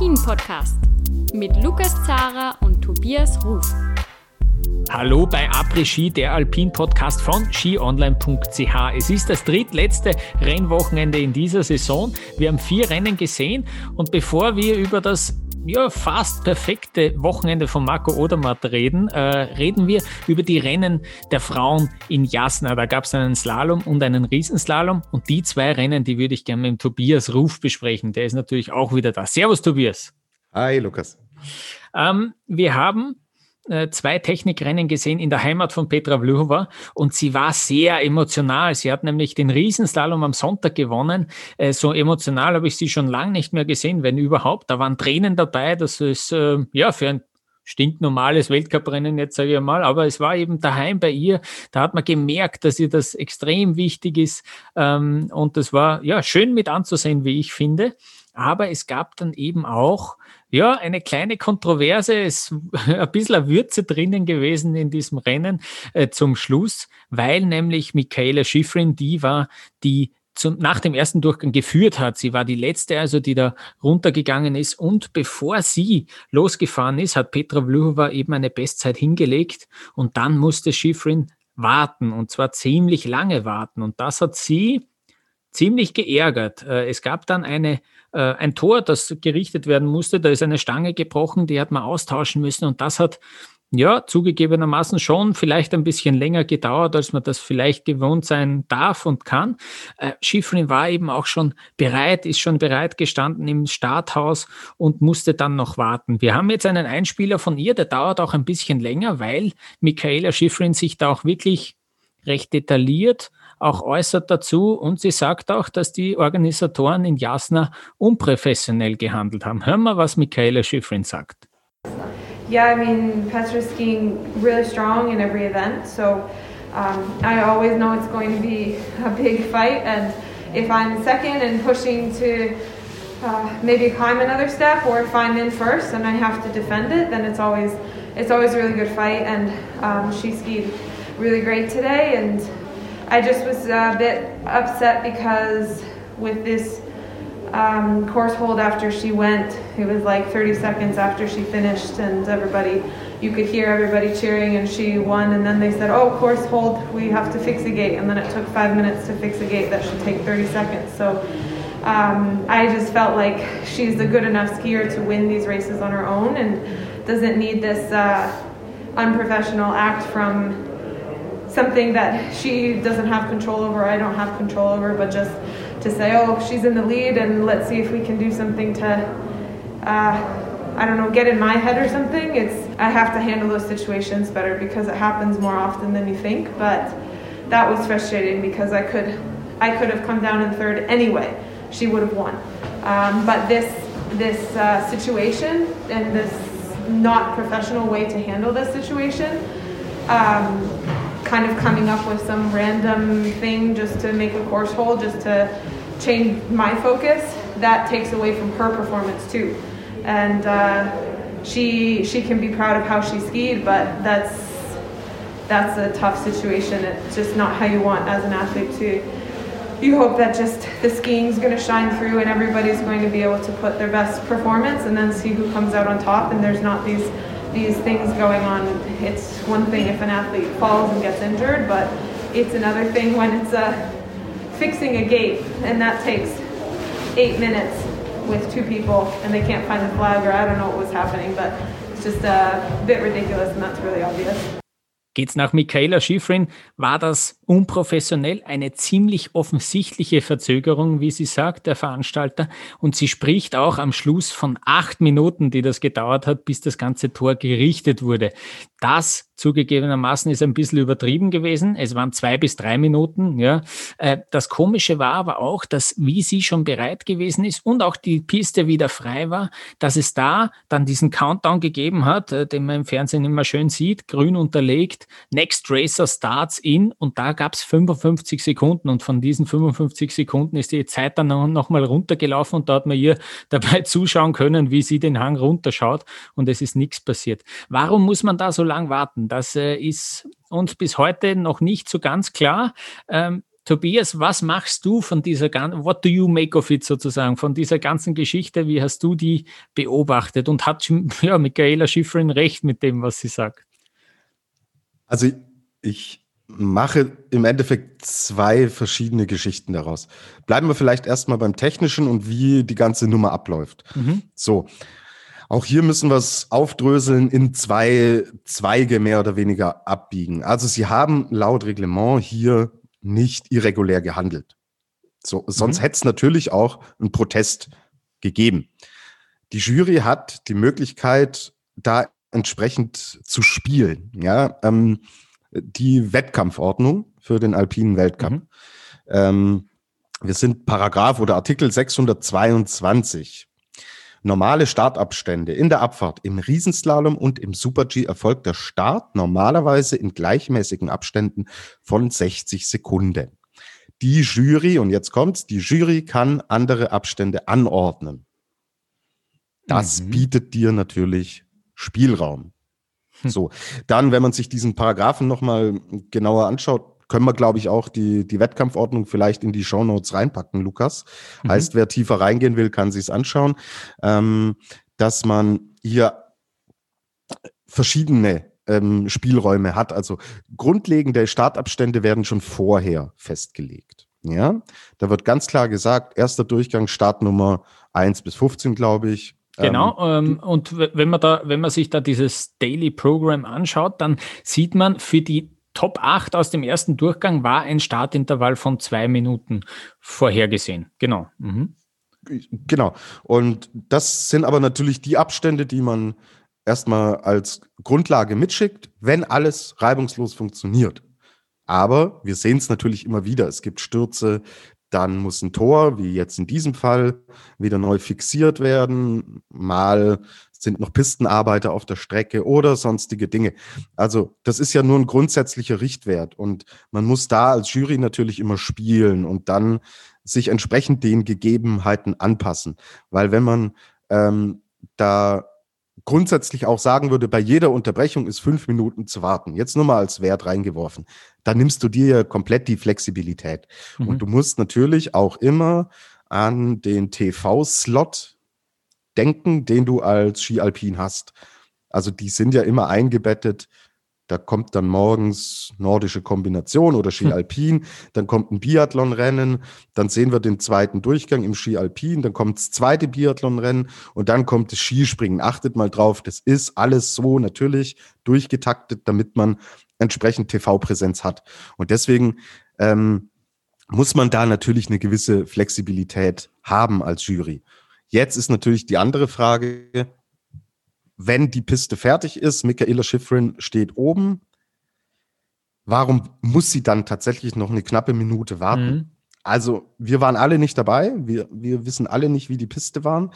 Après-Ski, der Alpin-Podcast mit Lukas Zara und Tobias Ruf. Hallo bei Après-Ski, der Alpin-Podcast von skionline.ch. Es ist das drittletzte Rennwochenende in dieser Saison. Wir haben vier Rennen gesehen und bevor wir über das ja, fast perfekte Wochenende von Marco Odermatt reden, äh, reden wir über die Rennen der Frauen in Jasna. Da gab es einen Slalom und einen Riesenslalom und die zwei Rennen, die würde ich gerne mit Tobias Ruf besprechen. Der ist natürlich auch wieder da. Servus, Tobias. Hi, Lukas. Ähm, wir haben äh, zwei Technikrennen gesehen in der Heimat von Petra Vlhova und sie war sehr emotional. Sie hat nämlich den Riesenslalom am Sonntag gewonnen. Äh, so emotional habe ich sie schon lange nicht mehr gesehen, wenn überhaupt. Da waren Tränen dabei. Das ist äh, ja für ein stinknormales Weltcuprennen jetzt sage ich mal, aber es war eben daheim bei ihr. Da hat man gemerkt, dass ihr das extrem wichtig ist ähm, und das war ja schön mit anzusehen, wie ich finde. Aber es gab dann eben auch ja, eine kleine Kontroverse, ist ein bisschen eine Würze drinnen gewesen in diesem Rennen äh, zum Schluss, weil nämlich Michaela Schifrin die war, die zum, nach dem ersten Durchgang geführt hat. Sie war die letzte, also die da runtergegangen ist. Und bevor sie losgefahren ist, hat Petra Vlhova eben eine Bestzeit hingelegt und dann musste Schifrin warten und zwar ziemlich lange warten. Und das hat sie ziemlich geärgert. Äh, es gab dann eine äh, ein Tor, das gerichtet werden musste. Da ist eine Stange gebrochen, die hat man austauschen müssen und das hat ja, zugegebenermaßen schon vielleicht ein bisschen länger gedauert, als man das vielleicht gewohnt sein darf und kann. Äh, Schifrin war eben auch schon bereit, ist schon bereit gestanden im Starthaus und musste dann noch warten. Wir haben jetzt einen Einspieler von ihr, der dauert auch ein bisschen länger, weil Michaela Schifrin sich da auch wirklich recht detailliert auch äußert dazu und sie sagt auch, dass die Organisatoren in Jasna unprofessionell gehandelt haben. Hören wir, was Michaela Schifrin sagt. Yeah, I mean, Petra's skiing really strong in every event, so um, I always know it's going to be a big fight, and if I'm second and pushing to uh, maybe climb another step, or if I'm in first and I have to defend it, then it's always it's always a really good fight, and um, she skied really great today, and I just was a bit upset because with this um, course hold after she went, it was like 30 seconds after she finished, and everybody, you could hear everybody cheering, and she won. And then they said, "Oh, course hold, we have to fix a gate." And then it took five minutes to fix a gate that should take 30 seconds. So um, I just felt like she's a good enough skier to win these races on her own, and doesn't need this uh, unprofessional act from something that she doesn't have control over, I don't have control over, but just to say, oh, she's in the lead and let's see if we can do something to, uh, I don't know, get in my head or something. It's I have to handle those situations better because it happens more often than you think. But that was frustrating because I could, I could have come down in third anyway. She would have won. Um, but this this uh, situation and this not professional way to handle this situation. Um, kind of coming up with some random thing just to make a course hold, just to change my focus, that takes away from her performance too. And uh, she she can be proud of how she skied, but that's that's a tough situation. It's just not how you want as an athlete to. You hope that just the skiing's going to shine through and everybody's going to be able to put their best performance and then see who comes out on top. And there's not these these things going on. It's one thing if an athlete falls and gets injured, but it's another thing when it's uh, fixing a gate and that takes eight minutes with two people and they can't find the flag or I don't know what was happening, but it's just a bit ridiculous and that's really obvious. Geht's nach Michaela Schifrin, war das unprofessionell eine ziemlich offensichtliche Verzögerung, wie sie sagt, der Veranstalter. Und sie spricht auch am Schluss von acht Minuten, die das gedauert hat, bis das ganze Tor gerichtet wurde. Das zugegebenermaßen ist ein bisschen übertrieben gewesen. Es waren zwei bis drei Minuten. Ja. Äh, das Komische war aber auch, dass wie sie schon bereit gewesen ist und auch die Piste wieder frei war, dass es da dann diesen Countdown gegeben hat, äh, den man im Fernsehen immer schön sieht, grün unterlegt, Next Racer starts in und da gab es 55 Sekunden und von diesen 55 Sekunden ist die Zeit dann noch mal runtergelaufen und da hat man ihr dabei zuschauen können, wie sie den Hang runterschaut und es ist nichts passiert. Warum muss man da so lang warten? Das äh, ist uns bis heute noch nicht so ganz klar. Ähm, Tobias, was machst du von dieser ganzen, what do you make of it sozusagen, von dieser ganzen Geschichte, wie hast du die beobachtet und hat ja, Michaela Schifrin recht mit dem, was sie sagt? Also ich mache im Endeffekt zwei verschiedene Geschichten daraus. Bleiben wir vielleicht erstmal beim Technischen und wie die ganze Nummer abläuft. Mhm. So. Auch hier müssen wir es aufdröseln in zwei Zweige mehr oder weniger abbiegen. Also Sie haben laut Reglement hier nicht irregulär gehandelt. So, sonst mhm. hätte es natürlich auch einen Protest gegeben. Die Jury hat die Möglichkeit, da entsprechend zu spielen. Ja, ähm, die Wettkampfordnung für den alpinen Weltcup. Mhm. Ähm, wir sind Paragraph oder Artikel 622. Normale Startabstände in der Abfahrt im Riesenslalom und im Super-G erfolgt der Start normalerweise in gleichmäßigen Abständen von 60 Sekunden. Die Jury, und jetzt kommt's, die Jury kann andere Abstände anordnen. Das mhm. bietet dir natürlich Spielraum. Hm. So, dann, wenn man sich diesen Paragraphen nochmal genauer anschaut, können wir, glaube ich, auch die, die Wettkampfordnung vielleicht in die Shownotes reinpacken, Lukas. Mhm. Heißt, wer tiefer reingehen will, kann sich's anschauen, ähm, dass man hier verschiedene ähm, Spielräume hat. Also grundlegende Startabstände werden schon vorher festgelegt. Ja, da wird ganz klar gesagt, erster Durchgang, Startnummer 1 bis 15, glaube ich. Genau, ähm, ähm und wenn man da, wenn man sich da dieses Daily Program anschaut, dann sieht man für die Top 8 aus dem ersten Durchgang war ein Startintervall von zwei Minuten vorhergesehen. Genau. Mhm. Genau. Und das sind aber natürlich die Abstände, die man erstmal als Grundlage mitschickt, wenn alles reibungslos funktioniert. Aber wir sehen es natürlich immer wieder. Es gibt Stürze, dann muss ein Tor, wie jetzt in diesem Fall, wieder neu fixiert werden. Mal sind noch Pistenarbeiter auf der Strecke oder sonstige Dinge. Also das ist ja nur ein grundsätzlicher Richtwert und man muss da als Jury natürlich immer spielen und dann sich entsprechend den Gegebenheiten anpassen. Weil wenn man ähm, da grundsätzlich auch sagen würde, bei jeder Unterbrechung ist fünf Minuten zu warten, jetzt nur mal als Wert reingeworfen, dann nimmst du dir ja komplett die Flexibilität. Mhm. Und du musst natürlich auch immer an den TV-Slot denken, den du als Ski Alpin hast. Also die sind ja immer eingebettet. Da kommt dann morgens nordische Kombination oder Ski hm. Alpin, dann kommt ein Biathlonrennen, dann sehen wir den zweiten Durchgang im Ski Alpin, dann kommt das zweite Biathlonrennen und dann kommt das Skispringen. Achtet mal drauf, das ist alles so natürlich durchgetaktet, damit man entsprechend TV-Präsenz hat. Und deswegen ähm, muss man da natürlich eine gewisse Flexibilität haben als Jury. Jetzt ist natürlich die andere Frage, wenn die Piste fertig ist, Michaela Schifrin steht oben, warum muss sie dann tatsächlich noch eine knappe Minute warten? Mhm. Also, wir waren alle nicht dabei. Wir, wir wissen alle nicht, wie die Piste waren.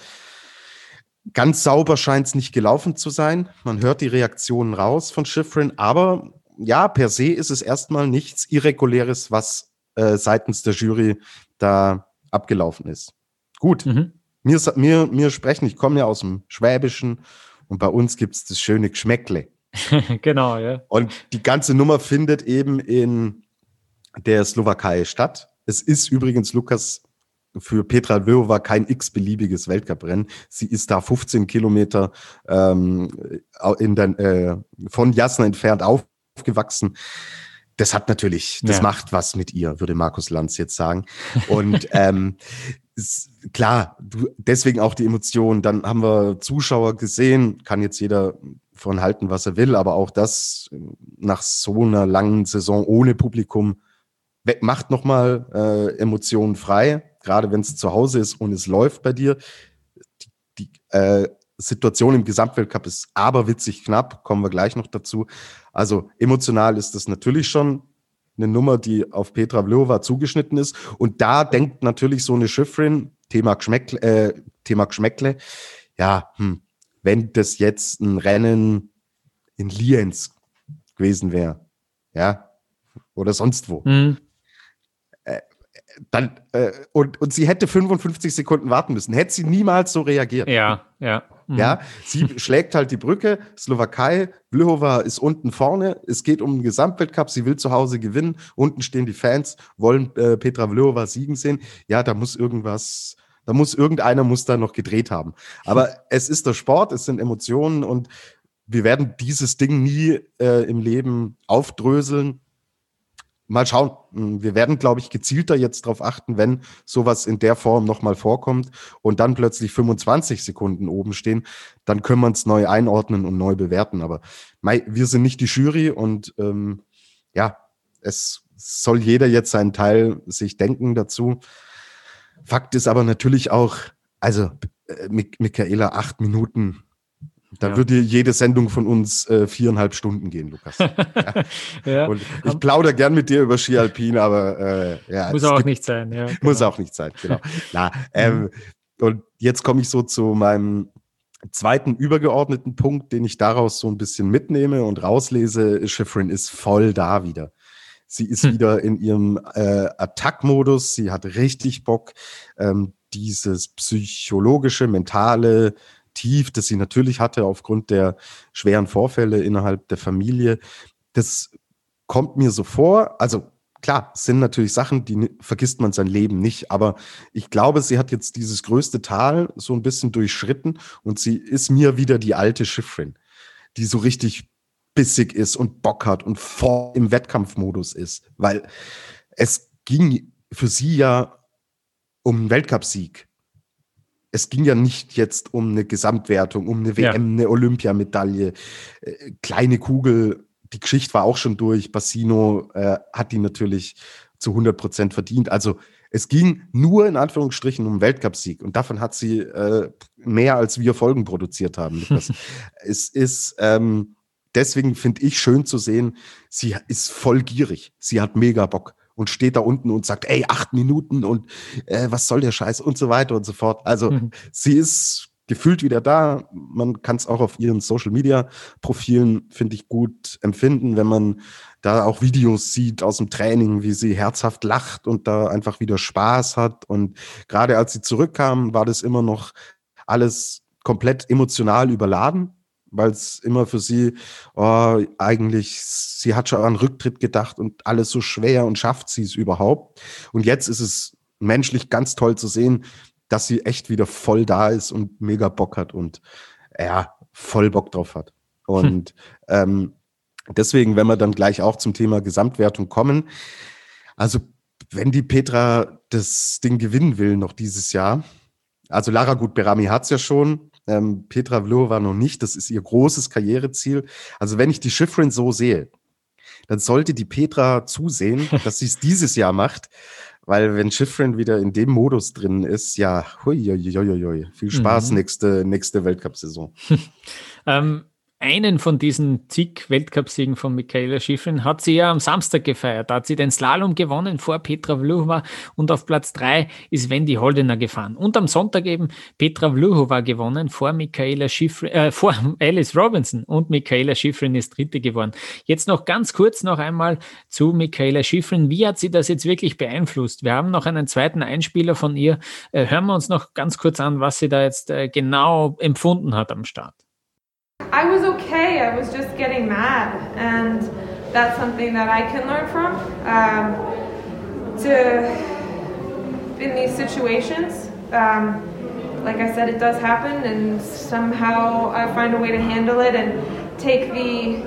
Ganz sauber scheint es nicht gelaufen zu sein. Man hört die Reaktionen raus von Schifrin, aber ja, per se ist es erstmal nichts Irreguläres, was äh, seitens der Jury da abgelaufen ist. Gut. Mhm. Mir, mir, mir sprechen, ich komme ja aus dem Schwäbischen und bei uns gibt es das schöne Geschmäckle. genau, ja. Und die ganze Nummer findet eben in der Slowakei statt. Es ist übrigens, Lukas, für Petra Lvova kein x-beliebiges Weltcuprennen. Sie ist da 15 Kilometer ähm, in der, äh, von Jasna entfernt aufgewachsen. Das hat natürlich, das ja. macht was mit ihr, würde Markus Lanz jetzt sagen. Und ähm, ist klar, du, deswegen auch die Emotionen. Dann haben wir Zuschauer gesehen, kann jetzt jeder von halten, was er will, aber auch das nach so einer langen Saison ohne Publikum macht nochmal äh, Emotionen frei, gerade wenn es zu Hause ist und es läuft bei dir. Die, die äh, Situation im Gesamtweltcup ist aberwitzig knapp, kommen wir gleich noch dazu. Also emotional ist das natürlich schon eine Nummer, die auf Petra Vlhova zugeschnitten ist. Und da denkt natürlich so eine Schifrin, Thema Geschmäckle, äh, Thema Geschmäckle, ja, hm, wenn das jetzt ein Rennen in Lienz gewesen wäre, ja, oder sonst wo, mhm. äh, dann, äh, und, und sie hätte 55 Sekunden warten müssen, hätte sie niemals so reagiert. Ja, ja. Mhm. Ja, sie schlägt halt die Brücke, Slowakei, Vlhova ist unten vorne, es geht um den Gesamtweltcup, sie will zu Hause gewinnen, unten stehen die Fans, wollen äh, Petra Vlhova siegen sehen. Ja, da muss irgendwas, da muss irgendeiner muss da noch gedreht haben. Aber es ist der Sport, es sind Emotionen und wir werden dieses Ding nie äh, im Leben aufdröseln. Mal schauen. Hm, wir werden, glaube ich, gezielter jetzt darauf achten, wenn sowas in der Form nochmal vorkommt und dann plötzlich 25 Sekunden oben stehen, dann können wir es neu einordnen und neu bewerten. Aber mei, wir sind nicht die Jury und ähm, ja, es soll jeder jetzt seinen Teil sich denken dazu. Fakt ist aber natürlich auch, also äh, Michaela, acht Minuten da ja. würde jede Sendung von uns äh, viereinhalb Stunden gehen, Lukas. ja. ja. Und ich plaudere gern mit dir über Ski Alpin, aber äh, ja. Muss auch gibt, nicht sein, ja. Genau. Muss auch nicht sein, genau. Na, ähm, und jetzt komme ich so zu meinem zweiten übergeordneten Punkt, den ich daraus so ein bisschen mitnehme und rauslese. Schifrin ist voll da wieder. Sie ist hm. wieder in ihrem äh, Attack-Modus. Sie hat richtig Bock. Ähm, dieses psychologische, mentale, Tief, das sie natürlich hatte aufgrund der schweren Vorfälle innerhalb der Familie. Das kommt mir so vor. Also klar, sind natürlich Sachen, die vergisst man sein Leben nicht. Aber ich glaube, sie hat jetzt dieses größte Tal so ein bisschen durchschritten und sie ist mir wieder die alte Schiffrin, die so richtig bissig ist und Bock hat und vor im Wettkampfmodus ist. Weil es ging für sie ja um einen Weltcupsieg es ging ja nicht jetzt um eine Gesamtwertung, um eine WM, ja. eine Olympiamedaille, äh, kleine Kugel. Die Geschichte war auch schon durch. Bassino äh, hat die natürlich zu 100 Prozent verdient. Also es ging nur in Anführungsstrichen um Weltcupsieg und davon hat sie äh, mehr als wir Folgen produziert haben. es ist ähm, deswegen finde ich schön zu sehen, sie ist voll gierig. Sie hat mega Bock und steht da unten und sagt, ey, acht Minuten und äh, was soll der Scheiß und so weiter und so fort. Also mhm. sie ist gefühlt wieder da. Man kann es auch auf ihren Social Media Profilen, finde ich, gut empfinden, wenn man da auch Videos sieht aus dem Training, wie sie herzhaft lacht und da einfach wieder Spaß hat. Und gerade als sie zurückkam, war das immer noch alles komplett emotional überladen weil es immer für sie oh, eigentlich, sie hat schon an Rücktritt gedacht und alles so schwer und schafft sie es überhaupt. Und jetzt ist es menschlich ganz toll zu sehen, dass sie echt wieder voll da ist und mega Bock hat und ja, voll Bock drauf hat. Und hm. ähm, deswegen, wenn wir dann gleich auch zum Thema Gesamtwertung kommen, also wenn die Petra das Ding gewinnen will noch dieses Jahr, also Lara Gut Berami hat es ja schon, ähm, Petra Vlhova noch nicht. Das ist ihr großes Karriereziel. Also wenn ich die Schifrin so sehe, dann sollte die Petra zusehen, dass sie es dieses Jahr macht. Weil wenn Schifrin wieder in dem Modus drin ist, ja, hui, hui, hui, hui. viel Spaß mhm. nächste, nächste Weltcup-Saison. ähm, einen von diesen zig Weltcupsiegen von Michaela Schifrin hat sie ja am Samstag gefeiert. Da hat sie den Slalom gewonnen vor Petra Vlhova und auf Platz drei ist Wendy Holdener gefahren. Und am Sonntag eben Petra Vlhova gewonnen vor Michaela Schifrin, äh, vor Alice Robinson und Michaela Schifrin ist Dritte geworden. Jetzt noch ganz kurz noch einmal zu Michaela Schifrin. Wie hat sie das jetzt wirklich beeinflusst? Wir haben noch einen zweiten Einspieler von ihr. Äh, hören wir uns noch ganz kurz an, was sie da jetzt äh, genau empfunden hat am Start. I was okay. I was just getting mad, and that's something that I can learn from. Um, to in these situations, um, like I said, it does happen, and somehow I find a way to handle it and take the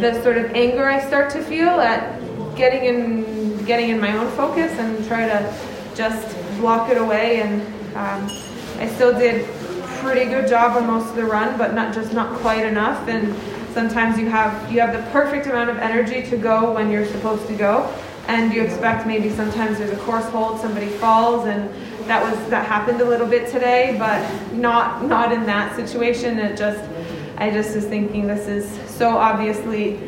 the sort of anger I start to feel at getting in getting in my own focus and try to just block it away. And um, I still did pretty good job on most of the run, but not just not quite enough. And sometimes you have you have the perfect amount of energy to go when you're supposed to go, and you expect maybe sometimes there's a course hold, somebody falls, and that was that happened a little bit today, but not not in that situation. It just I just was thinking this is so obviously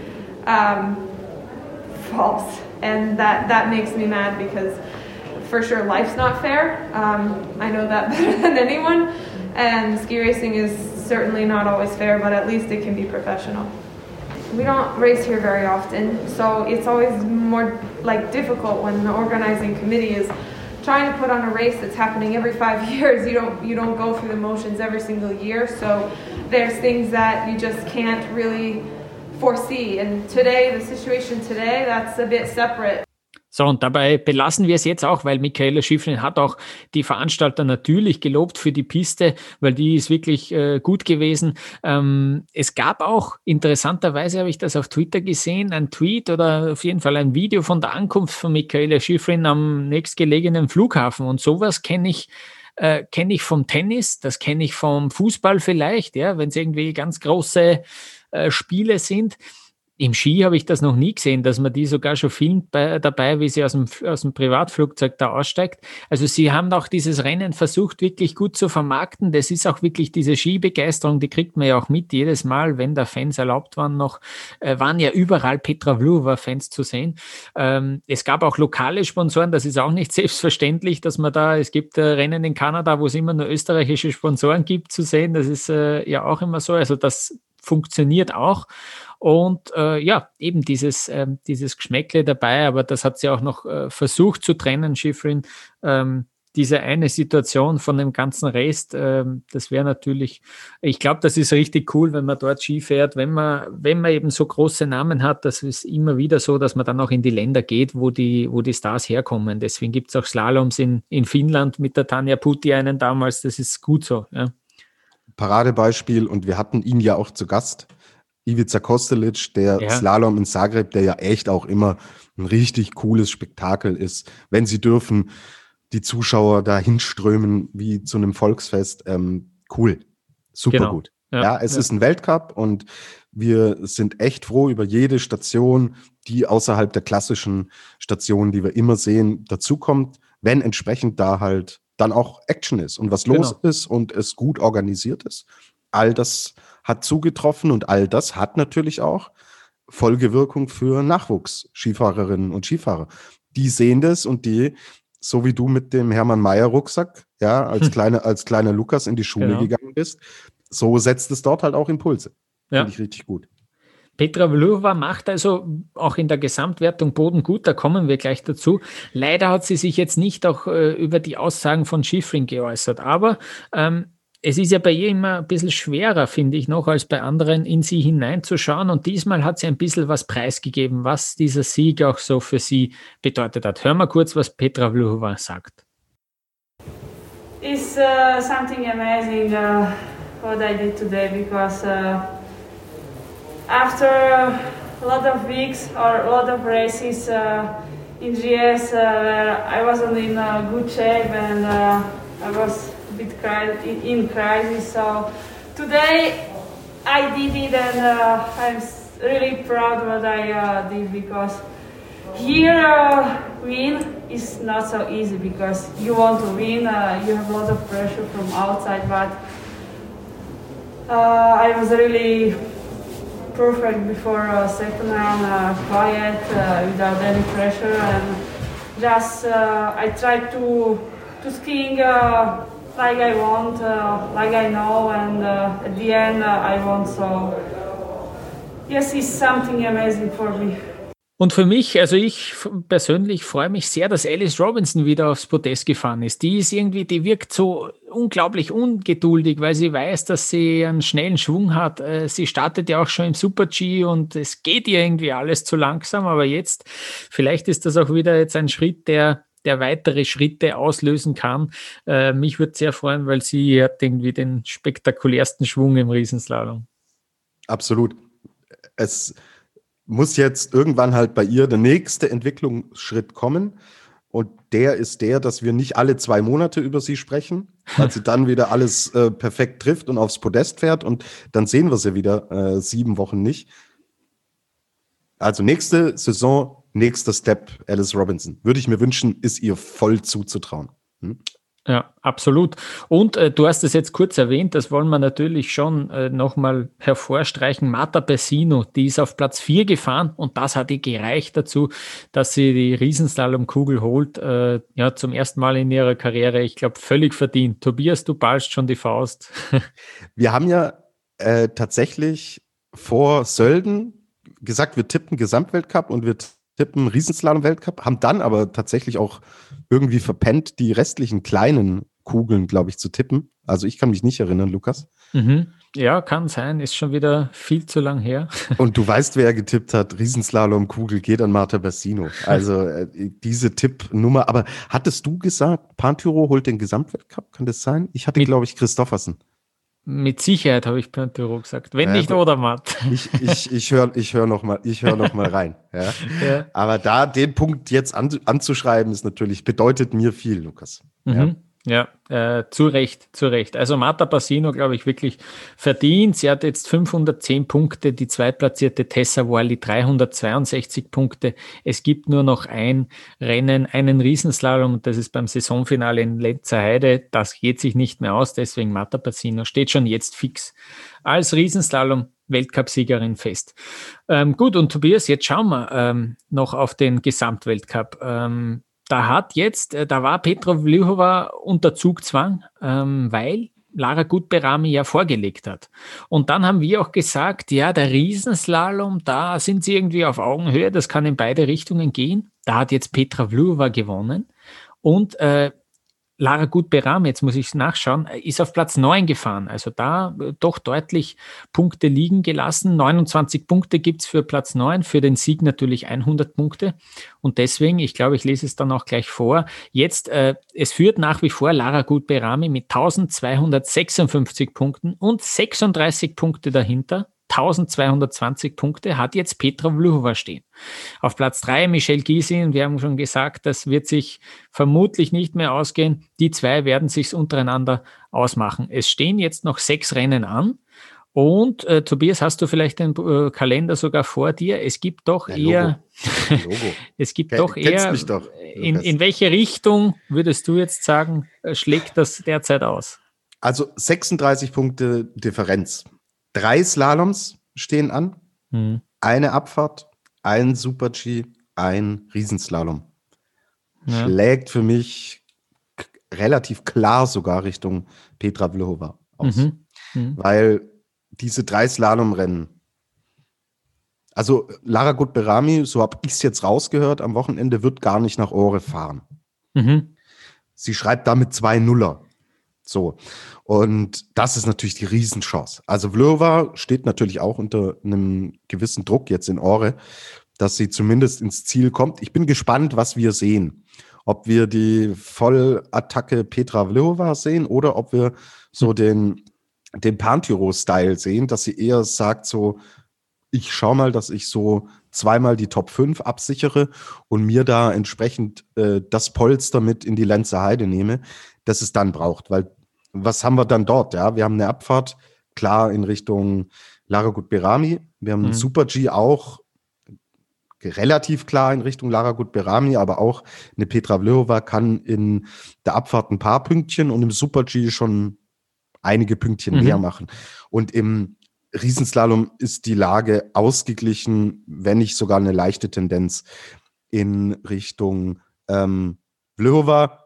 um, false, and that that makes me mad because for sure life's not fair. Um, I know that better than anyone. And ski racing is certainly not always fair, but at least it can be professional. We don't race here very often, so it's always more like difficult when the organizing committee is trying to put on a race that's happening every five years, you don't you don't go through the motions every single year. So there's things that you just can't really foresee. And today, the situation today, that's a bit separate. So, und dabei belassen wir es jetzt auch, weil Michaela Schifrin hat auch die Veranstalter natürlich gelobt für die Piste, weil die ist wirklich äh, gut gewesen. Ähm, es gab auch, interessanterweise habe ich das auf Twitter gesehen, ein Tweet oder auf jeden Fall ein Video von der Ankunft von Michaela Schifrin am nächstgelegenen Flughafen. Und sowas kenne ich äh, kenne ich vom Tennis, das kenne ich vom Fußball vielleicht, ja, wenn es irgendwie ganz große äh, Spiele sind. Im Ski habe ich das noch nie gesehen, dass man die sogar schon filmt bei, dabei, wie sie aus dem, aus dem Privatflugzeug da aussteigt. Also sie haben auch dieses Rennen versucht, wirklich gut zu vermarkten. Das ist auch wirklich diese Skibegeisterung, die kriegt man ja auch mit jedes Mal, wenn da Fans erlaubt waren noch, äh, waren ja überall Petra Vlhova-Fans zu sehen. Ähm, es gab auch lokale Sponsoren, das ist auch nicht selbstverständlich, dass man da, es gibt äh, Rennen in Kanada, wo es immer nur österreichische Sponsoren gibt zu sehen. Das ist äh, ja auch immer so. Also das funktioniert auch. Und äh, ja, eben dieses, äh, dieses Geschmäckle dabei, aber das hat sie auch noch äh, versucht zu trennen, Schifrin. Ähm, diese eine Situation von dem ganzen Rest, ähm, das wäre natürlich, ich glaube, das ist richtig cool, wenn man dort Ski fährt, wenn man, wenn man eben so große Namen hat, das ist immer wieder so, dass man dann auch in die Länder geht, wo die, wo die Stars herkommen. Deswegen gibt es auch Slaloms in, in Finnland mit der Tanja Putti einen damals, das ist gut so. Ja. Paradebeispiel und wir hatten ihn ja auch zu Gast Ivica Kostelic, der ja. Slalom in Zagreb, der ja echt auch immer ein richtig cooles Spektakel ist. Wenn sie dürfen, die Zuschauer da hinströmen wie zu einem Volksfest. Ähm, cool. Super genau. gut. Ja, ja es ja. ist ein Weltcup und wir sind echt froh über jede Station, die außerhalb der klassischen Stationen, die wir immer sehen, dazukommt, wenn entsprechend da halt dann auch Action ist und was los genau. ist und es gut organisiert ist. All das hat zugetroffen und all das hat natürlich auch Folgewirkung für Nachwuchs-Skifahrerinnen und Skifahrer. Die sehen das und die, so wie du mit dem Hermann Mayer Rucksack, ja, als, hm. kleine, als kleiner Lukas in die Schule genau. gegangen bist, so setzt es dort halt auch Impulse. Ja. Finde ich richtig gut. Petra Vlhova macht also auch in der Gesamtwertung Boden gut, da kommen wir gleich dazu. Leider hat sie sich jetzt nicht auch äh, über die Aussagen von Schifrin geäußert, aber ähm, es ist ja bei ihr immer ein bisschen schwerer, finde ich noch, als bei anderen in sie hineinzuschauen. Und diesmal hat sie ein bisschen was preisgegeben, was dieser Sieg auch so für sie bedeutet hat. Hören wir kurz, was Petra Vlhova sagt. It's uh, something amazing uh, what I did today because uh, after a lot of weeks or a lot of races uh, in GS uh, where I wasn't in a good shape and uh, I was in crisis. So today I did it, and uh, I'm really proud what I uh, did because here uh, win is not so easy because you want to win. Uh, you have a lot of pressure from outside, but uh, I was really perfect before uh, second round, quiet, without any pressure, and just I tried to to skiing like I want, uh, like I know, and uh, at the end uh, I want. So yes, it's something amazing for me. Und für mich, also ich persönlich freue mich sehr, dass Alice Robinson wieder aufs Podest gefahren ist. Die ist irgendwie, die wirkt so unglaublich ungeduldig, weil sie weiß, dass sie einen schnellen Schwung hat. Äh, sie startet ja auch schon im Super G und es geht ihr irgendwie alles zu langsam, aber jetzt, vielleicht ist das auch wieder jetzt ein Schritt, der der weitere Schritte auslösen kann. Äh, mich würde sehr freuen, weil sie hat irgendwie den spektakulärsten Schwung im Riesenslalom. Absolut. Es muss jetzt irgendwann halt bei ihr der nächste Entwicklungsschritt kommen. Und der ist der, dass wir nicht alle zwei Monate über sie sprechen, weil sie dann wieder alles äh, perfekt trifft und aufs Podest fährt und dann sehen wir sie wieder äh, sieben Wochen nicht. Also nächste Saison nächster Step Alice Robinson. Würde ich mir wünschen, ist ihr voll zuzutrauen. Hm? Ja, absolut. Und äh, du hast es jetzt kurz erwähnt, das wollen wir natürlich schon äh, nochmal hervorstreichen. Marta Persino, die ist auf Platz 4 gefahren und das hat ihr gereicht dazu, dass sie die Riesenslalom-Kugel holt. Äh, ja, zum ersten Mal in ihrer Karriere, ich glaube, völlig verdient. Tobias, du ballst schon die Faust. wir haben ja äh, tatsächlich vor Sölden gesagt, wir tippen Gesamtweltcup und wir tippen Riesenslalom-Weltcup, haben dann aber tatsächlich auch irgendwie verpennt, die restlichen kleinen Kugeln, glaube ich, zu tippen. Also ich kann mich nicht erinnern, Lukas. Mhm. Ja, kann sein, ist schon wieder viel zu lang her. Und du weißt, wer getippt hat, Riesenslalom Kugel geht an Marta Bassino. Also äh, diese Tippnummer, aber hattest du gesagt, Pantyro holt den Gesamtweltcup, kann das sein? Ich hatte, glaube ich, Christoffersen. Mit Sicherheit habe ich Pantyro gesagt, wenn ja, nicht Odermatt. Ich, ich, ich höre ich hör noch, mal, hör noch mal rein. Ja? ja. Aber da den Punkt jetzt an, anzuschreiben, ist natürlich, bedeutet mir viel, Lukas. Mhm. Ja. Äh, zu Recht, zu Recht. Also Marta Bassino, glaube ich, wirklich verdient. Sie hat jetzt 510 Punkte, die zweitplatzierte Tessa Worley 362 Punkte. Es gibt nur noch ein Rennen, einen Riesenslalom und das ist beim Saisonfinale in Lenzer Heide. Das geht sich nicht mehr aus, deswegen Marta Bassino steht schon jetzt fix als Riesenslalom Weltcupsiegerin fest. Ähm, gut, und Tobias, jetzt schauen wir ähm, noch auf den Gesamtweltcup. Ähm, da hat jetzt, äh, da war Petra Vlhova unter Zugzwang, ähm, weil Lara Gutberami ja vorgelegt hat. Und dann haben wir auch gesagt, ja, der Riesenslalom, da sind sie irgendwie auf Augenhöhe, das kann in beide Richtungen gehen. Da hat jetzt Petra Vlhova gewonnen. Und äh, Lara Gutberam, jetzt muss ich nachschauen, ist auf Platz 9 gefahren. Also da äh, doch deutlich Punkte liegen gelassen. 29 Punkte gibt's für Platz 9, für den Sieg natürlich 100 Punkte. Und deswegen, ich glaube, ich lese es dann auch gleich vor. Jetzt, äh, es führt nach wie vor Lara Gutberami mit 1256 Punkten und 36 Punkte dahinter 1220 Punkte hat jetzt Petra Vlhova stehen. Auf Platz drei Michelle Gysin, wir haben schon gesagt, das wird sich vermutlich nicht mehr ausgehen. Die zwei werden sich untereinander ausmachen. Es stehen jetzt noch sechs Rennen an. Und äh, Tobias, hast du vielleicht den äh, Kalender sogar vor dir? Es gibt doch ja, eher, es gibt doch eher, doch, in, in welche Richtung würdest du jetzt sagen, äh, schlägt das derzeit aus? Also 36 Punkte Differenz. Drei Slaloms stehen an, mhm. eine Abfahrt, ein Super-G, ein Riesenslalom. Ja. Schlägt für mich relativ klar sogar Richtung Petra Vlhova aus. Mhm. Mhm. Weil diese drei Slalomrennen, also Lara Gutberami, so habe ich es jetzt rausgehört, am Wochenende wird gar nicht nach Ore fahren. Mhm. Sie schreibt damit zwei Nuller. So. Und das ist natürlich die Riesenchance. Also Vlhova steht natürlich auch unter einem gewissen Druck jetzt in Ore, dass sie zumindest ins Ziel kommt. Ich bin gespannt, was wir sehen. Ob wir die Vollattacke Petra Vlhova sehen oder ob wir so hm. den, den Pantyro-Style sehen, dass sie eher sagt so, ich schau mal, dass ich so zweimal die Top 5 absichere und mir da entsprechend äh, das Polster mit in die Lenzer Heide nehme, das es dann braucht, weil was haben wir dann dort? Ja, wir haben eine Abfahrt, klar in Richtung Laragut Berami. Wir haben mhm. einen Super G auch relativ klar in Richtung Laragut Berami, aber auch eine Petra Vlhova kann in der Abfahrt ein paar Pünktchen und im Super G schon einige Pünktchen mhm. mehr machen. Und im Riesenslalom ist die Lage ausgeglichen, wenn nicht sogar eine leichte Tendenz in Richtung ähm, Vlhova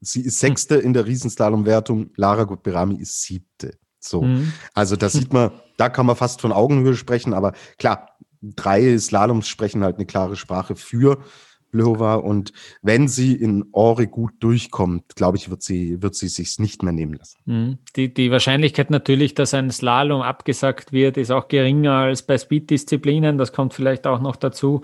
Sie ist. Sechste in der Riesenslalom-Wertung. Lara Gutberami ist Siebte. So. Mhm. Also da sieht man, da kann man fast von Augenhöhe sprechen, aber klar, drei Slaloms sprechen halt eine klare Sprache für Blova. Und wenn sie in Ore gut durchkommt, glaube ich, wird sie, wird sie sich nicht mehr nehmen lassen. Mhm. Die, die Wahrscheinlichkeit natürlich, dass ein Slalom abgesagt wird, ist auch geringer als bei Speed-Disziplinen. Das kommt vielleicht auch noch dazu,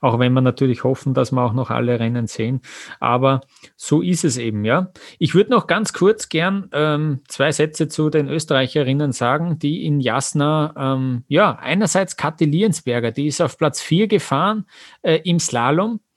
auch wenn wir natürlich hoffen, dass wir auch noch alle Rennen sehen. Aber so ist es eben, ja. Ich würde noch ganz kurz gern ähm, zwei Sätze zu den Österreicherinnen sagen, die in Jasna, ähm, ja, einerseits Kathi Liensberger, die ist auf Platz vier gefahren äh, im Slalom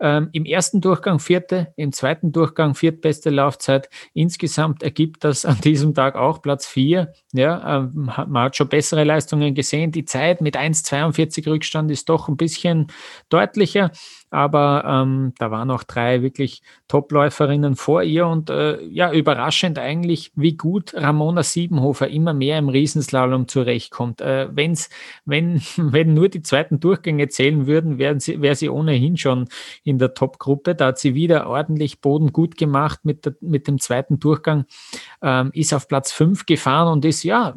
ähm, Im ersten Durchgang vierte, im zweiten Durchgang viertbeste Laufzeit. Insgesamt ergibt das an diesem Tag auch Platz vier. Ja, ähm, man hat schon bessere Leistungen gesehen. Die Zeit mit 1,42 Rückstand ist doch ein bisschen deutlicher aber ähm, da waren auch drei wirklich Topläuferinnen vor ihr und äh, ja, überraschend eigentlich, wie gut Ramona Siebenhofer immer mehr im Riesenslalom zurechtkommt. Äh, wenn's, wenn, wenn nur die zweiten Durchgänge zählen würden, wären sie, wäre sie ohnehin schon in der Top-Gruppe. Da hat sie wieder ordentlich Boden gut gemacht mit, der, mit dem zweiten Durchgang, ähm, ist auf Platz fünf gefahren und ist ja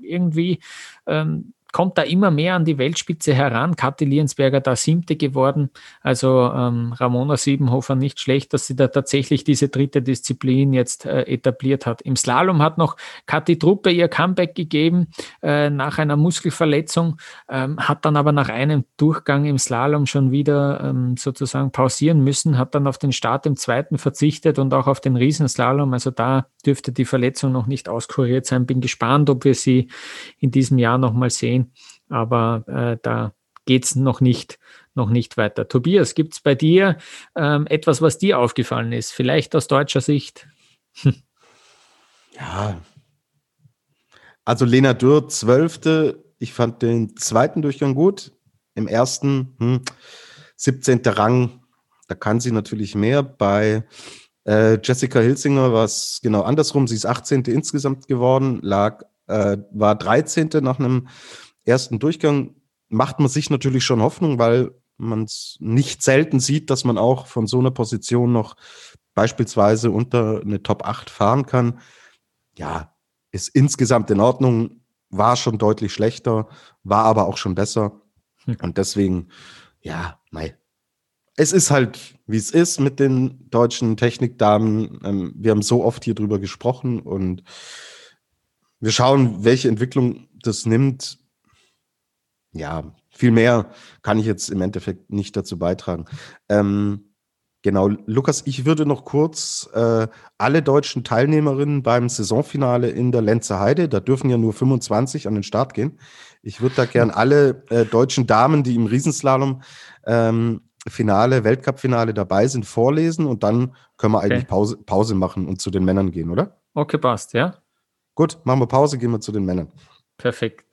irgendwie ähm, kommt da immer mehr an die Weltspitze heran. Kathi Liensberger da siebte geworden. Also ähm, Ramona Siebenhofer nicht schlecht, dass sie da tatsächlich diese dritte Disziplin jetzt äh, etabliert hat. Im Slalom hat noch Kathi Truppe ihr Comeback gegeben äh, nach einer Muskelverletzung, ähm, hat dann aber nach einem Durchgang im Slalom schon wieder ähm, sozusagen pausieren müssen, hat dann auf den Start im zweiten verzichtet und auch auf den Riesenslalom. Also da dürfte die Verletzung noch nicht auskuriert sein. Bin gespannt, ob wir sie in diesem Jahr nochmal sehen. Aber äh, da geht es noch nicht, noch nicht weiter. Tobias, gibt es bei dir ähm, etwas, was dir aufgefallen ist? Vielleicht aus deutscher Sicht? ja. Also Lena Dürr, zwölfte. Ich fand den zweiten Durchgang gut. Im ersten, hm, 17. Rang, da kann sie natürlich mehr. Bei äh, Jessica Hilsinger war es genau andersrum. Sie ist 18. insgesamt geworden, lag, äh, war 13. nach einem ersten Durchgang. Macht man sich natürlich schon Hoffnung, weil man es nicht selten sieht, dass man auch von so einer Position noch beispielsweise unter eine Top 8 fahren kann. Ja, ist insgesamt in Ordnung, war schon deutlich schlechter, war aber auch schon besser. Hm. Und deswegen, ja, mei, es ist halt, wie es ist mit den deutschen Technikdamen. Ähm, wir haben so oft hier drüber gesprochen und wir schauen, welche Entwicklung das nimmt. Ja, viel mehr kann ich jetzt im Endeffekt nicht dazu beitragen. Ähm, genau, Lukas, ich würde noch kurz äh, alle deutschen Teilnehmerinnen beim Saisonfinale in der Lenzer Heide, da dürfen ja nur 25 an den Start gehen. Ich würde da gern alle äh, deutschen Damen, die im Riesenslalom ähm, Finale, Weltcup-Finale dabei sind, vorlesen und dann können wir okay. eigentlich Pause, Pause machen und zu den Männern gehen, oder? Okay, passt, ja. Gut, machen wir Pause, gehen wir zu den Männern. Perfekt.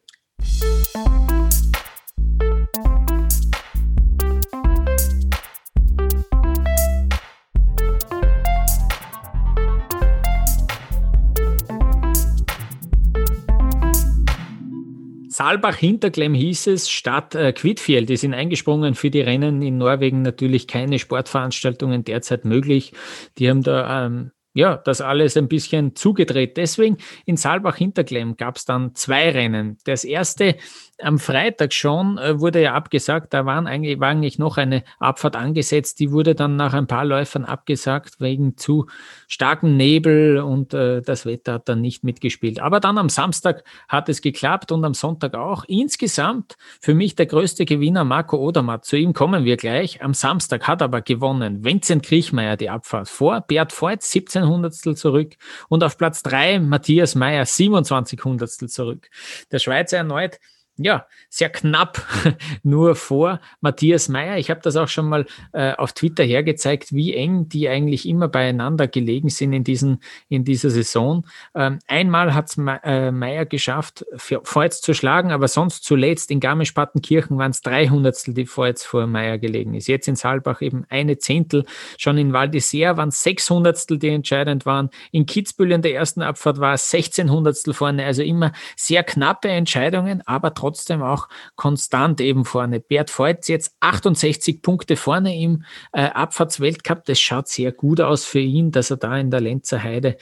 Saalbach-Hinterklemm hieß es, Stadt äh, Quidfjell, die sind eingesprungen für die Rennen in Norwegen natürlich keine Sportveranstaltungen derzeit möglich. Die haben da ähm, ja, das alles ein bisschen zugedreht. Deswegen in Saalbach-Hinterklemm gab es dann zwei Rennen. Das erste am Freitag schon äh, wurde ja abgesagt, da waren eigentlich, war eigentlich noch eine Abfahrt angesetzt, die wurde dann nach ein paar Läufern abgesagt wegen zu starken Nebel und äh, das Wetter hat dann nicht mitgespielt. Aber dann am Samstag hat es geklappt und am Sonntag auch. Insgesamt für mich der größte Gewinner Marco Odermatt. Zu ihm kommen wir gleich. Am Samstag hat aber gewonnen Vincent Kriechmeier die Abfahrt vor Bert Voigt 17 Hundertstel zurück und auf Platz drei Matthias Meyer 27 Hundertstel zurück. Der Schweizer erneut ja, sehr knapp nur vor Matthias Meyer. Ich habe das auch schon mal äh, auf Twitter hergezeigt, wie eng die eigentlich immer beieinander gelegen sind in, diesen, in dieser Saison. Ähm, einmal hat es Me äh, Meyer geschafft, Voits zu schlagen, aber sonst zuletzt in Garmisch-Partenkirchen waren es 300 die Voits vor Meyer gelegen ist. Jetzt in Saalbach eben eine Zehntel. Schon in Val d'Isère waren es 600 die entscheidend waren. In Kitzbühel in der ersten Abfahrt war es 1600 vorne. Also immer sehr knappe Entscheidungen, aber trotzdem trotzdem auch konstant eben vorne. Bert Voigt jetzt 68 Punkte vorne im äh, Abfahrtsweltcup. Das schaut sehr gut aus für ihn, dass er da in der Lenzer Heide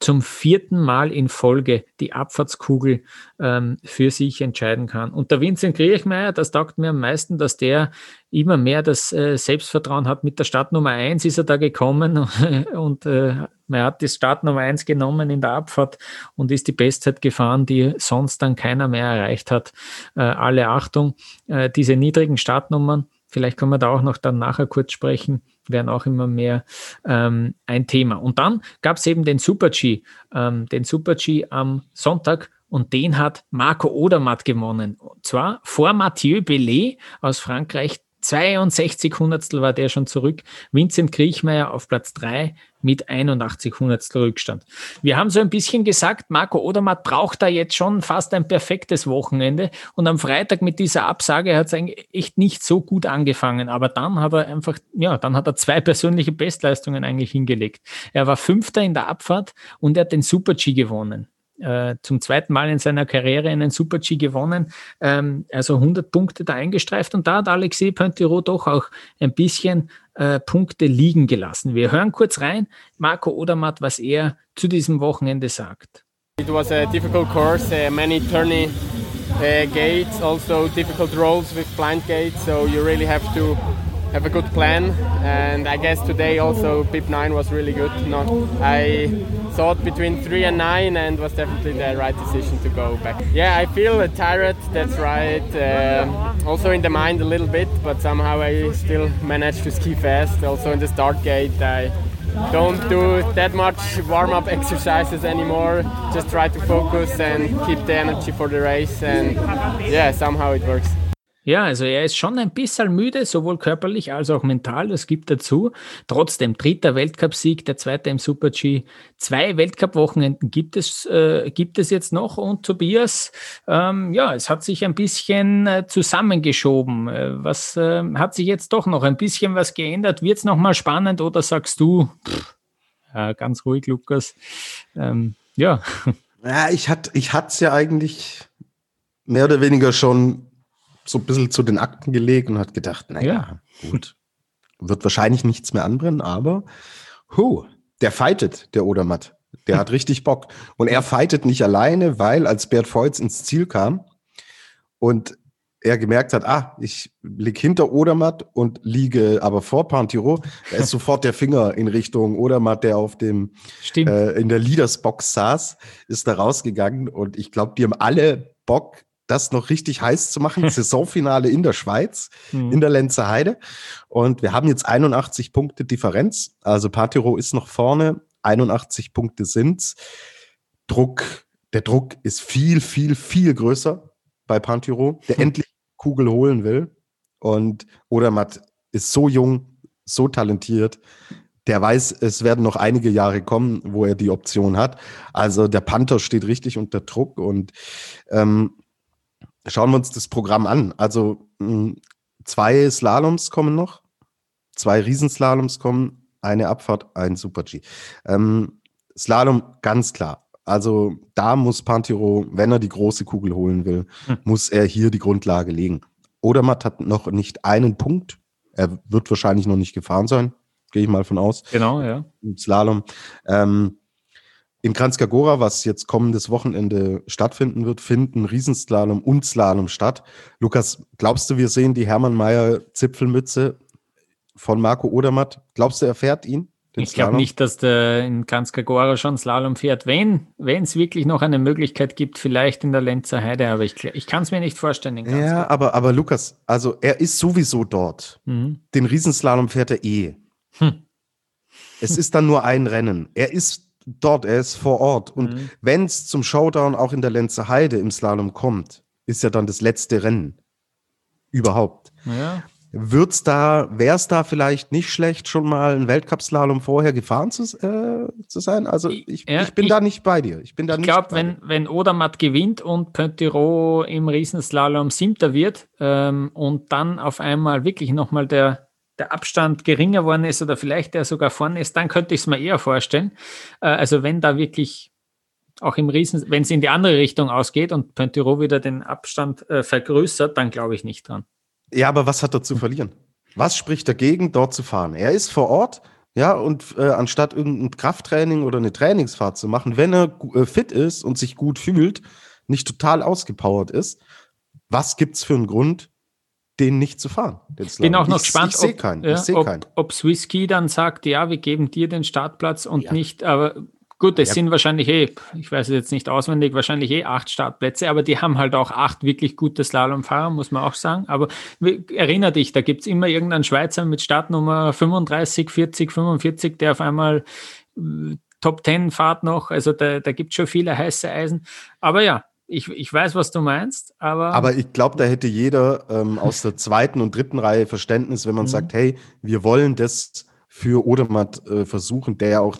zum vierten Mal in Folge die Abfahrtskugel ähm, für sich entscheiden kann. Und der Vincent Kriechmeier, das taugt mir am meisten, dass der immer mehr das äh, Selbstvertrauen hat. Mit der Startnummer eins ist er da gekommen und äh, man hat die Startnummer eins genommen in der Abfahrt und ist die Bestzeit gefahren, die sonst dann keiner mehr erreicht hat. Äh, alle Achtung, äh, diese niedrigen Startnummern, vielleicht können wir da auch noch dann nachher kurz sprechen, werden auch immer mehr ähm, ein Thema. Und dann gab es eben den Super G, ähm, den Super G am Sonntag und den hat Marco Odermatt gewonnen. Und zwar vor Mathieu Bellet aus Frankreich. 62 Hundertstel war der schon zurück. Vincent Kriechmeier auf Platz 3 mit 81 Hundertstel Rückstand. Wir haben so ein bisschen gesagt, Marco Odermatt braucht da jetzt schon fast ein perfektes Wochenende. Und am Freitag mit dieser Absage hat es eigentlich echt nicht so gut angefangen. Aber dann hat er einfach, ja, dann hat er zwei persönliche Bestleistungen eigentlich hingelegt. Er war Fünfter in der Abfahrt und er hat den Super G gewonnen äh, zum zweiten Mal in seiner Karriere einen Super-G gewonnen, ähm, also 100 Punkte da eingestreift und da hat Alexei Pointiro doch auch ein bisschen äh, Punkte liegen gelassen. Wir hören kurz rein, Marco Odermatt, was er zu diesem Wochenende sagt. It was a difficult course, uh, many turning uh, gates, also difficult rolls with blind gates. So you really have to have a good plan. And I guess today also BIP 9 was really good. No, I thought between 3 and 9 and was definitely the right decision to go back. Yeah, I feel tired, that's right. Uh, also in the mind a little bit, but somehow I still managed to ski fast. Also in the start gate, I don't do that much warm-up exercises anymore. Just try to focus and keep the energy for the race and yeah, somehow it works. Ja, also er ist schon ein bisschen müde, sowohl körperlich als auch mental, das gibt dazu. Trotzdem, dritter Weltcupsieg, der zweite im Super-G. Zwei Weltcup-Wochenenden gibt es, äh, gibt es jetzt noch und Tobias, ähm, ja, es hat sich ein bisschen äh, zusammengeschoben. Äh, was äh, hat sich jetzt doch noch ein bisschen was geändert? Wird es nochmal spannend oder sagst du, pff, ganz ruhig, Lukas? Ähm, ja. Ja, ich hatte ich es ja eigentlich mehr oder weniger schon so ein bisschen zu den Akten gelegt und hat gedacht, naja, ja. gut, wird wahrscheinlich nichts mehr anbrennen, aber hu, der fightet, der Odermatt. Der hat richtig Bock. Und er fightet nicht alleine, weil als Bert Feutz ins Ziel kam und er gemerkt hat, ah, ich liege hinter Odermatt und liege aber vor Pantiro, da ist sofort der Finger in Richtung Odermatt, der auf dem äh, in der Leadersbox saß, ist da rausgegangen und ich glaube, die haben alle Bock, das noch richtig heiß zu machen. Saisonfinale in der Schweiz, mhm. in der Lenzer Heide. Und wir haben jetzt 81 Punkte Differenz. Also Patiro ist noch vorne. 81 Punkte sind's. Druck, der Druck ist viel, viel, viel größer bei Pantiro, der mhm. endlich Kugel holen will. Und Odermatt ist so jung, so talentiert. Der weiß, es werden noch einige Jahre kommen, wo er die Option hat. Also der Panther steht richtig unter Druck und ähm, Schauen wir uns das Programm an. Also hm, zwei Slaloms kommen noch, zwei Riesenslaloms kommen, eine Abfahrt, ein Super-G. Ähm, Slalom ganz klar. Also da muss Pantiro, wenn er die große Kugel holen will, hm. muss er hier die Grundlage legen. Odermatt hat noch nicht einen Punkt. Er wird wahrscheinlich noch nicht gefahren sein, gehe ich mal von aus. Genau, ja. Im Slalom. Ähm, in Kranjska was jetzt kommendes Wochenende stattfinden wird, finden Riesenslalom und Slalom statt. Lukas, glaubst du, wir sehen die Hermann Mayer Zipfelmütze von Marco Odermatt? Glaubst du, er fährt ihn? Ich glaube nicht, dass der in Kranjska schon Slalom fährt. Wenn es wirklich noch eine Möglichkeit gibt, vielleicht in der Lenzer Heide, aber ich, ich kann es mir nicht vorstellen. ja, aber, aber Lukas, also er ist sowieso dort. Mhm. Den Riesenslalom fährt er eh. Hm. Es ist dann nur ein Rennen. Er ist dort, er ist vor Ort. Und mhm. wenn es zum Showdown auch in der Lenzer Heide im Slalom kommt, ist ja dann das letzte Rennen überhaupt. Ja. Wird's da, wäre es da vielleicht nicht schlecht, schon mal ein Weltcup-Slalom vorher gefahren zu, äh, zu sein? Also ich, ja, ich bin ich, da nicht bei dir. Ich bin da ich glaube, wenn, wenn Odermatt gewinnt und Pontiro im Riesenslalom siebter wird ähm, und dann auf einmal wirklich nochmal der der Abstand geringer worden ist oder vielleicht der sogar vorne ist, dann könnte ich es mir eher vorstellen. Äh, also wenn da wirklich auch im Riesen, wenn es in die andere Richtung ausgeht und Pontiro wieder den Abstand äh, vergrößert, dann glaube ich nicht dran. Ja, aber was hat er zu verlieren? Was spricht dagegen, dort zu fahren? Er ist vor Ort, ja, und äh, anstatt irgendein Krafttraining oder eine Trainingsfahrt zu machen, wenn er äh, fit ist und sich gut fühlt, nicht total ausgepowert ist, was gibt's für einen Grund, den nicht zu fahren. Bin auch noch ich, gespannt, ich, ich ob, keinen, ja, ob, keinen. ob Swisski dann sagt, ja, wir geben dir den Startplatz und ja. nicht, aber gut, es ja. sind wahrscheinlich eh, ich weiß es jetzt nicht auswendig, wahrscheinlich eh acht Startplätze, aber die haben halt auch acht wirklich gute Slalomfahrer, muss man auch sagen. Aber erinnere dich, da gibt es immer irgendeinen Schweizer mit Startnummer 35, 40, 45, der auf einmal äh, Top 10 fahrt noch. Also da, da gibt es schon viele heiße Eisen. Aber ja, ich, ich weiß, was du meinst, aber. Aber ich glaube, da hätte jeder ähm, aus der zweiten und dritten Reihe Verständnis, wenn man mhm. sagt, hey, wir wollen das für Odermatt äh, versuchen, der ja auch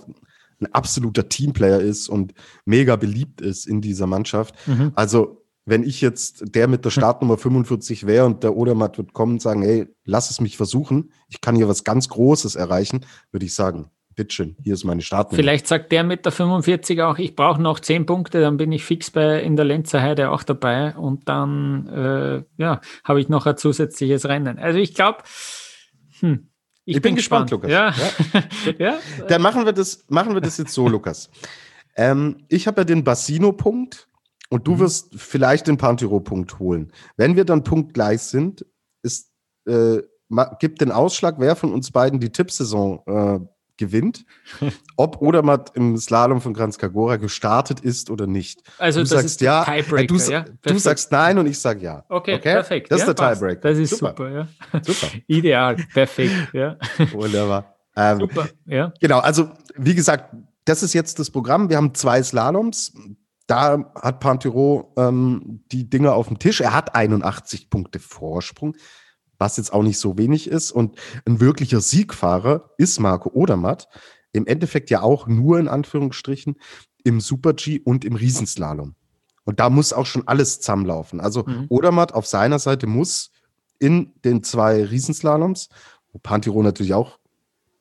ein absoluter Teamplayer ist und mega beliebt ist in dieser Mannschaft. Mhm. Also, wenn ich jetzt der mit der Startnummer 45 wäre und der Odermatt wird kommen und sagen, hey, lass es mich versuchen, ich kann hier was ganz Großes erreichen, würde ich sagen, bitteschön, hier ist meine Startnummer. Vielleicht sagt der mit der 45 auch, ich brauche noch 10 Punkte, dann bin ich fix bei in der Lenzer Heide auch dabei und dann äh, ja, habe ich noch ein zusätzliches Rennen. Also ich glaube, hm, ich, ich bin, bin, gespannt, gespannt Lukas. Ja. ja. Dann machen wir das, machen wir das jetzt so, Lukas. Ähm, ich habe ja den Bassino-Punkt Und du mhm. wirst vielleicht den Pantiro-Punkt holen. Wenn wir dann punktgleich sind, ist, äh, gibt den Ausschlag, wer von uns beiden die Tippsaison äh, gewinnt, ob Odermatt im Slalom von Kranz Kagora gestartet ist oder nicht. Also du das sagst ist ja, Tiebreaker, du, ja? du, sagst nein und ich sage ja. Okay, okay? perfekt. Das ist ja, der Tiebreaker. Das ist super, super ja. Super. Ideal, perfekt, ja. Wunderbar. Ähm, super, ja. Genau, also wie gesagt, das ist jetzt das Programm. Wir haben zwei Slaloms. Da hat Pantero ähm, die Dinge auf dem Tisch. Er hat 81 Punkte Vorsprung was jetzt auch nicht so wenig ist. Und ein wirklicher Siegfahrer ist Marco Odermatt. Im Endeffekt ja auch nur in Anführungsstrichen im Super-G und im Riesenslalom. Und da muss auch schon alles zusammenlaufen. Also mhm. Odermatt auf seiner Seite muss in den zwei Riesenslaloms, wo Pantiro natürlich auch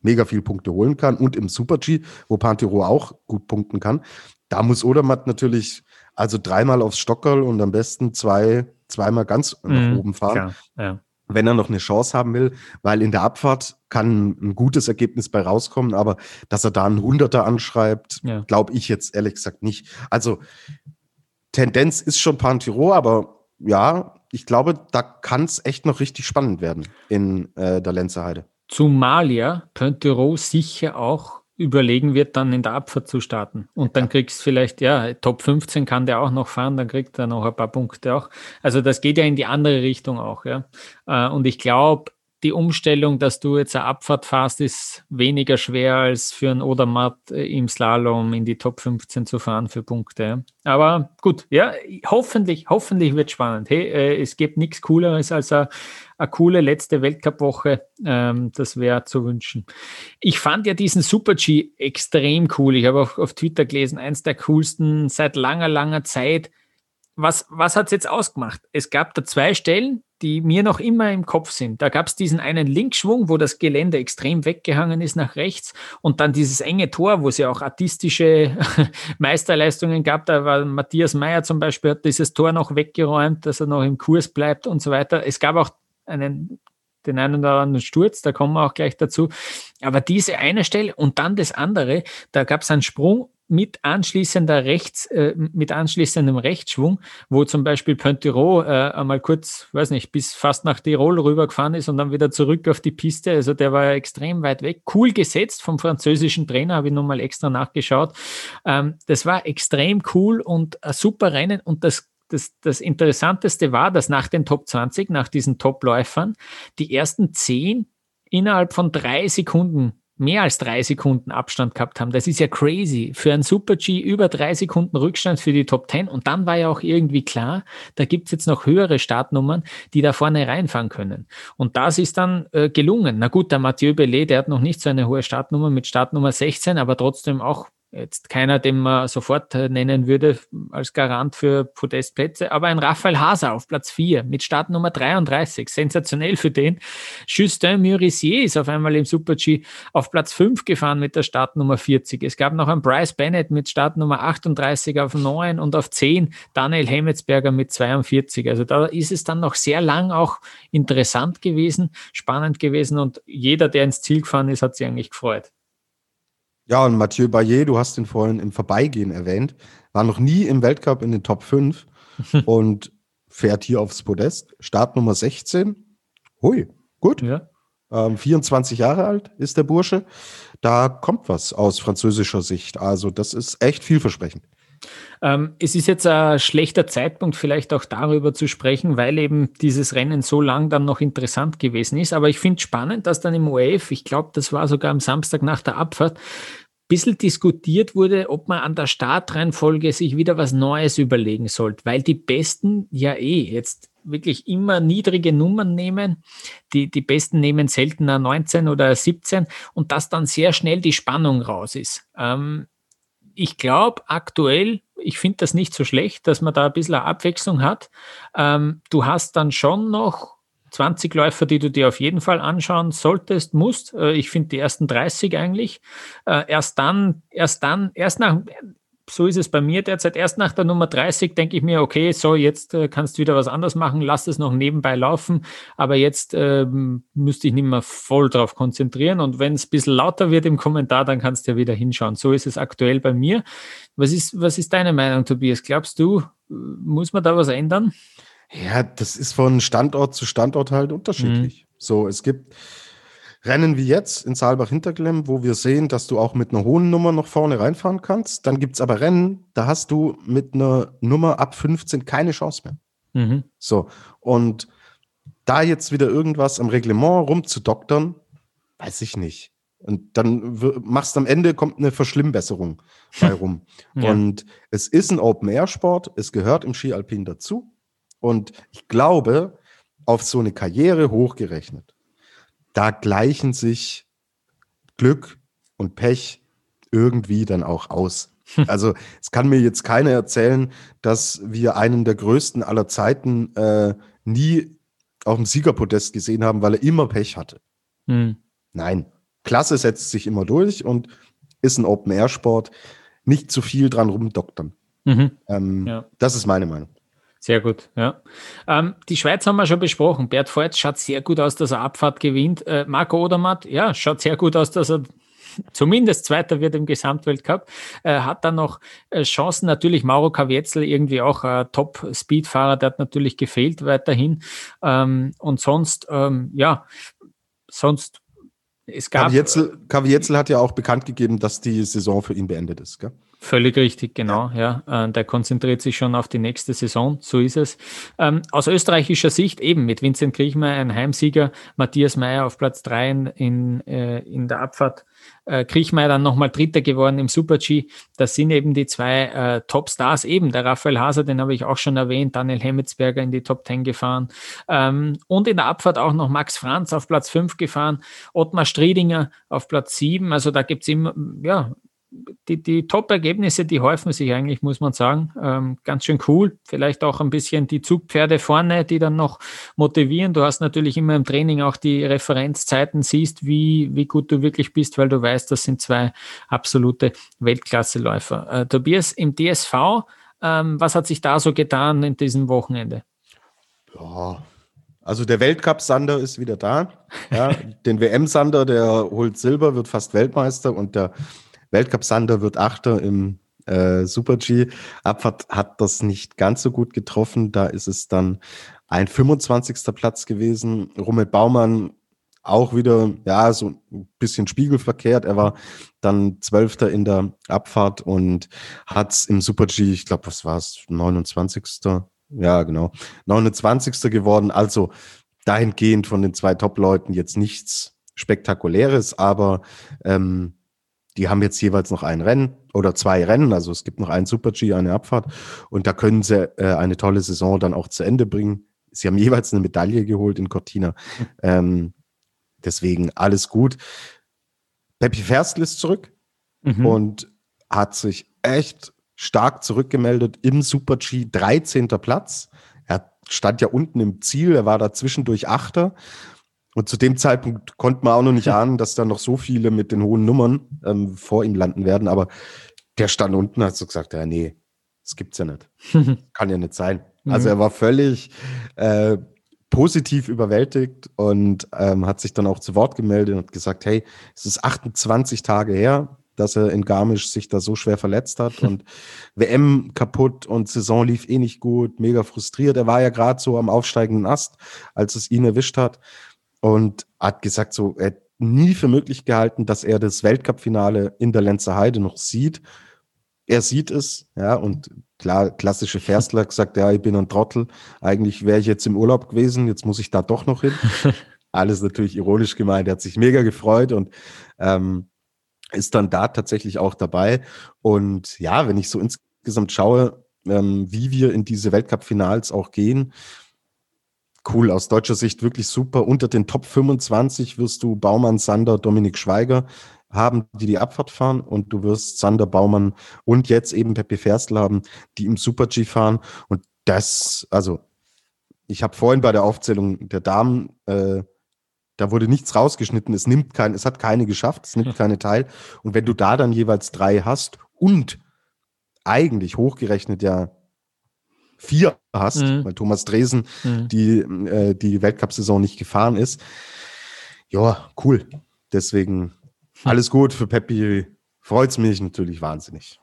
mega viel Punkte holen kann und im Super-G, wo Pantiro auch gut punkten kann. Da muss Odermatt natürlich also dreimal aufs Stockerl und am besten zwei, zweimal ganz nach mhm, oben fahren. Klar, ja wenn er noch eine Chance haben will, weil in der Abfahrt kann ein gutes Ergebnis bei rauskommen, aber dass er da einen Hunderter anschreibt, ja. glaube ich jetzt ehrlich gesagt nicht. Also Tendenz ist schon Pantiro, aber ja, ich glaube, da kann es echt noch richtig spannend werden in äh, der Lenzerheide. Zumal ja Pontero sicher auch überlegen wird, dann in der Abfahrt zu starten. Und dann kriegst du vielleicht, ja, Top 15 kann der auch noch fahren, dann kriegt er noch ein paar Punkte auch. Also das geht ja in die andere Richtung auch, ja. Äh, und ich glaube, die Umstellung, dass du jetzt eine Abfahrt fährst, ist weniger schwer als für ein Odermatt äh, im Slalom in die Top 15 zu fahren für Punkte. Aber gut, ja, hoffentlich, hoffentlich wird spannend. Hey, äh, es gibt nichts Cooleres als eine, eine coole letzte Weltcup-Woche. Ähm, das wäre zu wünschen. Ich fand ja diesen Super G extrem cool. Ich habe auch auf Twitter gelesen, eins der coolsten seit langer, langer Zeit was, was hat es jetzt ausgemacht? Es gab da zwei Stellen, die mir noch immer im Kopf sind. Da gab es diesen einen Linkschwung, wo das Gelände extrem weggehangen ist nach rechts und dann dieses enge Tor, wo es ja auch artistische Meisterleistungen gab. Da war Matthias Meyer zum Beispiel, hat dieses Tor noch weggeräumt, dass er noch im Kurs bleibt und so weiter. Es gab auch einen den einen oder anderen Sturz, da kommen wir auch gleich dazu. Aber diese eine Stelle und dann das andere, da gab es einen Sprung mit anschließender Rechts, äh, mit anschließendem Rechtsschwung, wo zum Beispiel Pontiro äh, einmal kurz, weiß nicht, bis fast nach Tirol rübergefahren ist und dann wieder zurück auf die Piste. Also der war ja extrem weit weg. Cool gesetzt vom französischen Trainer, habe ich nochmal extra nachgeschaut. Ähm, das war extrem cool und ein super Rennen und das das, das Interessanteste war, dass nach den Top 20, nach diesen Top-Läufern, die ersten zehn innerhalb von drei Sekunden mehr als drei Sekunden Abstand gehabt haben. Das ist ja crazy. Für ein Super-G über drei Sekunden Rückstand für die Top 10. Und dann war ja auch irgendwie klar, da gibt's jetzt noch höhere Startnummern, die da vorne reinfahren können. Und das ist dann äh, gelungen. Na gut, der Mathieu Bellet, der hat noch nicht so eine hohe Startnummer mit Startnummer 16, aber trotzdem auch jetzt keiner, den man sofort äh, nennen würde als Garant für Podestplätze, aber ein Raphael Haser auf Platz 4 mit Startnummer 33, sensationell für den. Justin Murissier ist auf einmal im Super-G auf Platz 5 gefahren mit der Startnummer 40. Es gab noch einen Bryce Bennett mit Startnummer 38 auf 9 und auf 10 Daniel Hemmetsberger mit 42. Also da ist es dann noch sehr lang auch interessant gewesen, spannend gewesen und jeder, der ins Ziel gefahren ist, hat sich eigentlich gefreut. Ja, und Mathieu Bayer, du hast ihn vorhin im Vorbeigehen erwähnt, war noch nie im Weltcup in den Top 5 und fährt hier aufs Podest. Startnummer 16. Hui, gut. Ja. Ähm, 24 Jahre alt ist der Bursche. Da kommt was aus französischer Sicht. Also, das ist echt vielversprechend. Ähm, es ist jetzt ein schlechter Zeitpunkt, vielleicht auch darüber zu sprechen, weil eben dieses Rennen so lang dann noch interessant gewesen ist. Aber ich finde spannend, dass dann im OF, ich glaube, das war sogar am Samstag nach der Abfahrt, ein bisschen diskutiert wurde, ob man an der Startreihenfolge sich wieder was Neues überlegen sollte, weil die Besten ja eh jetzt wirklich immer niedrige Nummern nehmen. Die, die Besten nehmen seltener 19 oder 17 und dass dann sehr schnell die Spannung raus ist. Ähm, ich glaube aktuell, ich finde das nicht so schlecht, dass man da ein bisschen eine Abwechslung hat. Ähm, du hast dann schon noch 20 Läufer, die du dir auf jeden Fall anschauen solltest, musst. Äh, ich finde die ersten 30 eigentlich. Äh, erst dann, erst dann, erst nach, so ist es bei mir derzeit. Erst nach der Nummer 30 denke ich mir, okay, so jetzt äh, kannst du wieder was anderes machen, lass es noch nebenbei laufen, aber jetzt ähm, müsste ich nicht mehr voll drauf konzentrieren und wenn es ein bisschen lauter wird im Kommentar, dann kannst du ja wieder hinschauen. So ist es aktuell bei mir. Was ist, was ist deine Meinung, Tobias? Glaubst du, muss man da was ändern? Ja, das ist von Standort zu Standort halt unterschiedlich. Mhm. So, es gibt Rennen wie jetzt in Saalbach-Hinterklemm, wo wir sehen, dass du auch mit einer hohen Nummer noch vorne reinfahren kannst. Dann gibt es aber Rennen, da hast du mit einer Nummer ab 15 keine Chance mehr. Mhm. So, und da jetzt wieder irgendwas am Reglement rumzudoktern, weiß ich nicht. Und dann machst du am Ende, kommt eine Verschlimmbesserung bei rum. ja. Und es ist ein Open-Air-Sport, es gehört im Ski Alpin dazu. Und ich glaube, auf so eine Karriere hochgerechnet, da gleichen sich Glück und Pech irgendwie dann auch aus. Also es kann mir jetzt keiner erzählen, dass wir einen der größten aller Zeiten äh, nie auf dem Siegerpodest gesehen haben, weil er immer Pech hatte. Hm. Nein, Klasse setzt sich immer durch und ist ein Open-Air-Sport. Nicht zu viel dran rumdoktern. Mhm. Ähm, ja. Das ist meine Meinung. Sehr gut, ja. Ähm, die Schweiz haben wir schon besprochen. Bert Voigt schaut sehr gut aus, dass er Abfahrt gewinnt. Äh, Marco Odermatt, ja, schaut sehr gut aus, dass er zumindest Zweiter wird im Gesamtweltcup. Äh, hat dann noch äh, Chancen. Natürlich Mauro Kavietzel, irgendwie auch äh, Top-Speedfahrer, der hat natürlich gefehlt weiterhin. Ähm, und sonst, ähm, ja, sonst es gab. Kavietzel, Kavietzel hat ja auch bekannt gegeben, dass die Saison für ihn beendet ist, gell? Völlig richtig, genau. Ja, ja. Äh, der konzentriert sich schon auf die nächste Saison, so ist es. Ähm, aus österreichischer Sicht eben mit Vincent Kriechmeier ein Heimsieger, Matthias Meyer auf Platz 3 in, in, äh, in der Abfahrt, äh, Kriechmeier dann nochmal Dritter geworden im Super-G. Das sind eben die zwei äh, Top-Stars, eben der Raphael Haser, den habe ich auch schon erwähnt, Daniel Hemmetsberger in die Top 10 gefahren ähm, und in der Abfahrt auch noch Max Franz auf Platz 5 gefahren, Ottmar Striedinger auf Platz 7. Also da gibt es immer, ja, die, die Top-Ergebnisse, die häufen sich eigentlich, muss man sagen. Ähm, ganz schön cool. Vielleicht auch ein bisschen die Zugpferde vorne, die dann noch motivieren. Du hast natürlich immer im Training auch die Referenzzeiten, siehst, wie, wie gut du wirklich bist, weil du weißt, das sind zwei absolute Weltklasseläufer. Äh, Tobias, im DSV, ähm, was hat sich da so getan in diesem Wochenende? Ja, also der Weltcup-Sander ist wieder da. Ja, den WM-Sander, der holt Silber, wird fast Weltmeister und der Weltcup-Sander wird Achter im äh, Super-G. Abfahrt hat das nicht ganz so gut getroffen. Da ist es dann ein 25. Platz gewesen. Rummel Baumann auch wieder, ja, so ein bisschen spiegelverkehrt. Er war dann Zwölfter in der Abfahrt und hat im Super-G, ich glaube, was war es, 29. Ja, genau, 29. geworden. Also dahingehend von den zwei Top-Leuten jetzt nichts Spektakuläres, aber ähm, die haben jetzt jeweils noch ein Rennen oder zwei Rennen. Also es gibt noch einen Super-G, eine Abfahrt. Und da können sie äh, eine tolle Saison dann auch zu Ende bringen. Sie haben jeweils eine Medaille geholt in Cortina. Ähm, deswegen alles gut. Peppi Ferstl ist zurück mhm. und hat sich echt stark zurückgemeldet im Super-G, 13. Platz. Er stand ja unten im Ziel, er war da zwischendurch Achter und zu dem Zeitpunkt konnte man auch noch nicht ahnen, dass da noch so viele mit den hohen Nummern ähm, vor ihm landen werden. Aber der stand unten, hat so gesagt, ja, nee, das gibt's ja nicht. Kann ja nicht sein. Mhm. Also er war völlig äh, positiv überwältigt und ähm, hat sich dann auch zu Wort gemeldet und gesagt, hey, es ist 28 Tage her, dass er in Garmisch sich da so schwer verletzt hat und WM kaputt und Saison lief eh nicht gut, mega frustriert. Er war ja gerade so am aufsteigenden Ast, als es ihn erwischt hat und hat gesagt, so, er hat nie für möglich gehalten, dass er das Weltcup-Finale in der Lenzer Heide noch sieht. Er sieht es, ja, und klar, klassische Ferstler gesagt, ja, ich bin ein Trottel. Eigentlich wäre ich jetzt im Urlaub gewesen, jetzt muss ich da doch noch hin. Alles natürlich ironisch gemeint. Er hat sich mega gefreut und ähm, ist dann da tatsächlich auch dabei. Und ja, wenn ich so insgesamt schaue, ähm, wie wir in diese Weltcup-Finals auch gehen, cool, aus deutscher Sicht wirklich super. Unter den Top 25 wirst du Baumann, Sander, Dominik Schweiger haben, die die Abfahrt fahren. Und du wirst Sander, Baumann und jetzt eben Pepe Ferstl haben, die im Super-G fahren. Und das, also ich habe vorhin bei der Aufzählung der Damen, äh, da wurde nichts rausgeschnitten, es nimmt kein, es hat keine geschafft, es nimmt keine teil. Und wenn du da dann jeweils drei hast und eigentlich hochgerechnet ja vier hast, mhm. weil Thomas Dresen mhm. die, äh, die Weltcup-Saison nicht gefahren ist. Ja, cool. Deswegen hm. alles gut für Peppi. Freut es mich natürlich wahnsinnig.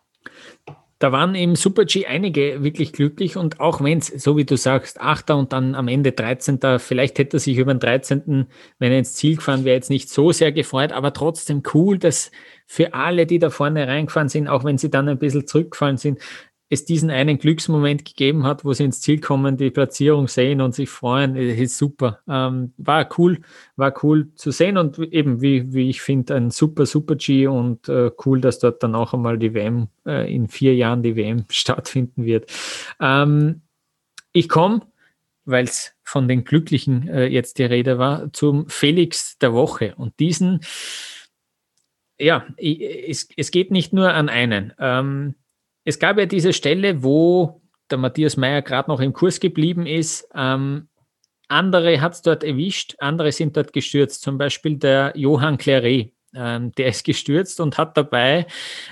da waren im Super G einige wirklich glücklich und auch wenn es, so wie du sagst, Achter und dann am Ende 13. Vielleicht hätte er sich über den 13., wenn er ins Ziel gefahren wäre, jetzt nicht so sehr gefreut, aber trotzdem cool, dass für alle, die da vorne reingefahren sind, auch wenn sie dann ein bisschen zurückgefallen sind, es diesen einen Glücksmoment gegeben hat, wo sie ins Ziel kommen, die Platzierung sehen und sich freuen, ist super. Ähm, war cool, war cool zu sehen und eben, wie, wie ich finde, ein super, super G und äh, cool, dass dort dann auch einmal die WM, äh, in vier Jahren die WM stattfinden wird. Ähm, ich komme, weil es von den Glücklichen äh, jetzt die Rede war, zum Felix der Woche und diesen, ja, es, es geht nicht nur an einen. Ähm, es gab ja diese Stelle, wo der Matthias Meyer gerade noch im Kurs geblieben ist. Ähm, andere hat es dort erwischt, andere sind dort gestürzt. Zum Beispiel der Johann Claret. Ähm, der ist gestürzt und hat dabei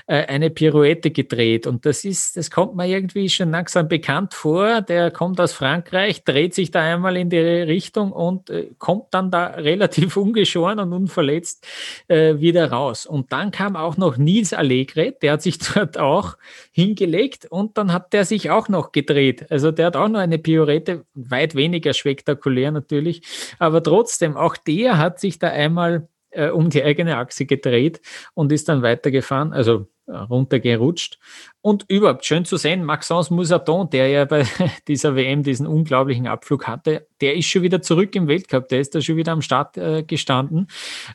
äh, eine Pirouette gedreht. Und das ist, das kommt mir irgendwie schon langsam bekannt vor. Der kommt aus Frankreich, dreht sich da einmal in die Richtung und äh, kommt dann da relativ ungeschoren und unverletzt äh, wieder raus. Und dann kam auch noch Nils Allegre, der hat sich dort auch hingelegt und dann hat der sich auch noch gedreht. Also der hat auch noch eine Pirouette, weit weniger spektakulär natürlich, aber trotzdem, auch der hat sich da einmal äh, um die eigene Achse gedreht und ist dann weitergefahren, also äh, runtergerutscht. Und überhaupt schön zu sehen, Maxence Moussaton, der ja bei dieser WM diesen unglaublichen Abflug hatte, der ist schon wieder zurück im Weltcup, der ist da schon wieder am Start äh, gestanden.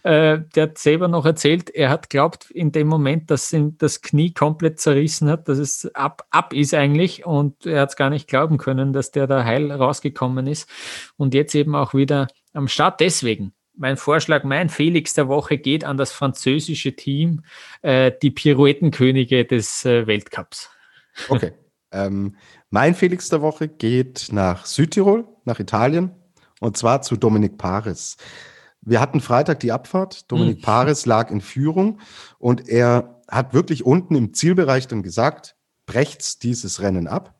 Äh, der hat selber noch erzählt, er hat glaubt in dem Moment, dass ihm das Knie komplett zerrissen hat, dass es ab, ab ist eigentlich und er hat es gar nicht glauben können, dass der da heil rausgekommen ist und jetzt eben auch wieder am Start. Deswegen mein Vorschlag, mein Felix der Woche geht an das französische Team, äh, die Pirouettenkönige des äh, Weltcups. Okay. ähm, mein Felix der Woche geht nach Südtirol, nach Italien, und zwar zu Dominik Paris. Wir hatten Freitag die Abfahrt. Dominik mhm. Paris lag in Führung und er hat wirklich unten im Zielbereich dann gesagt, brecht's dieses Rennen ab.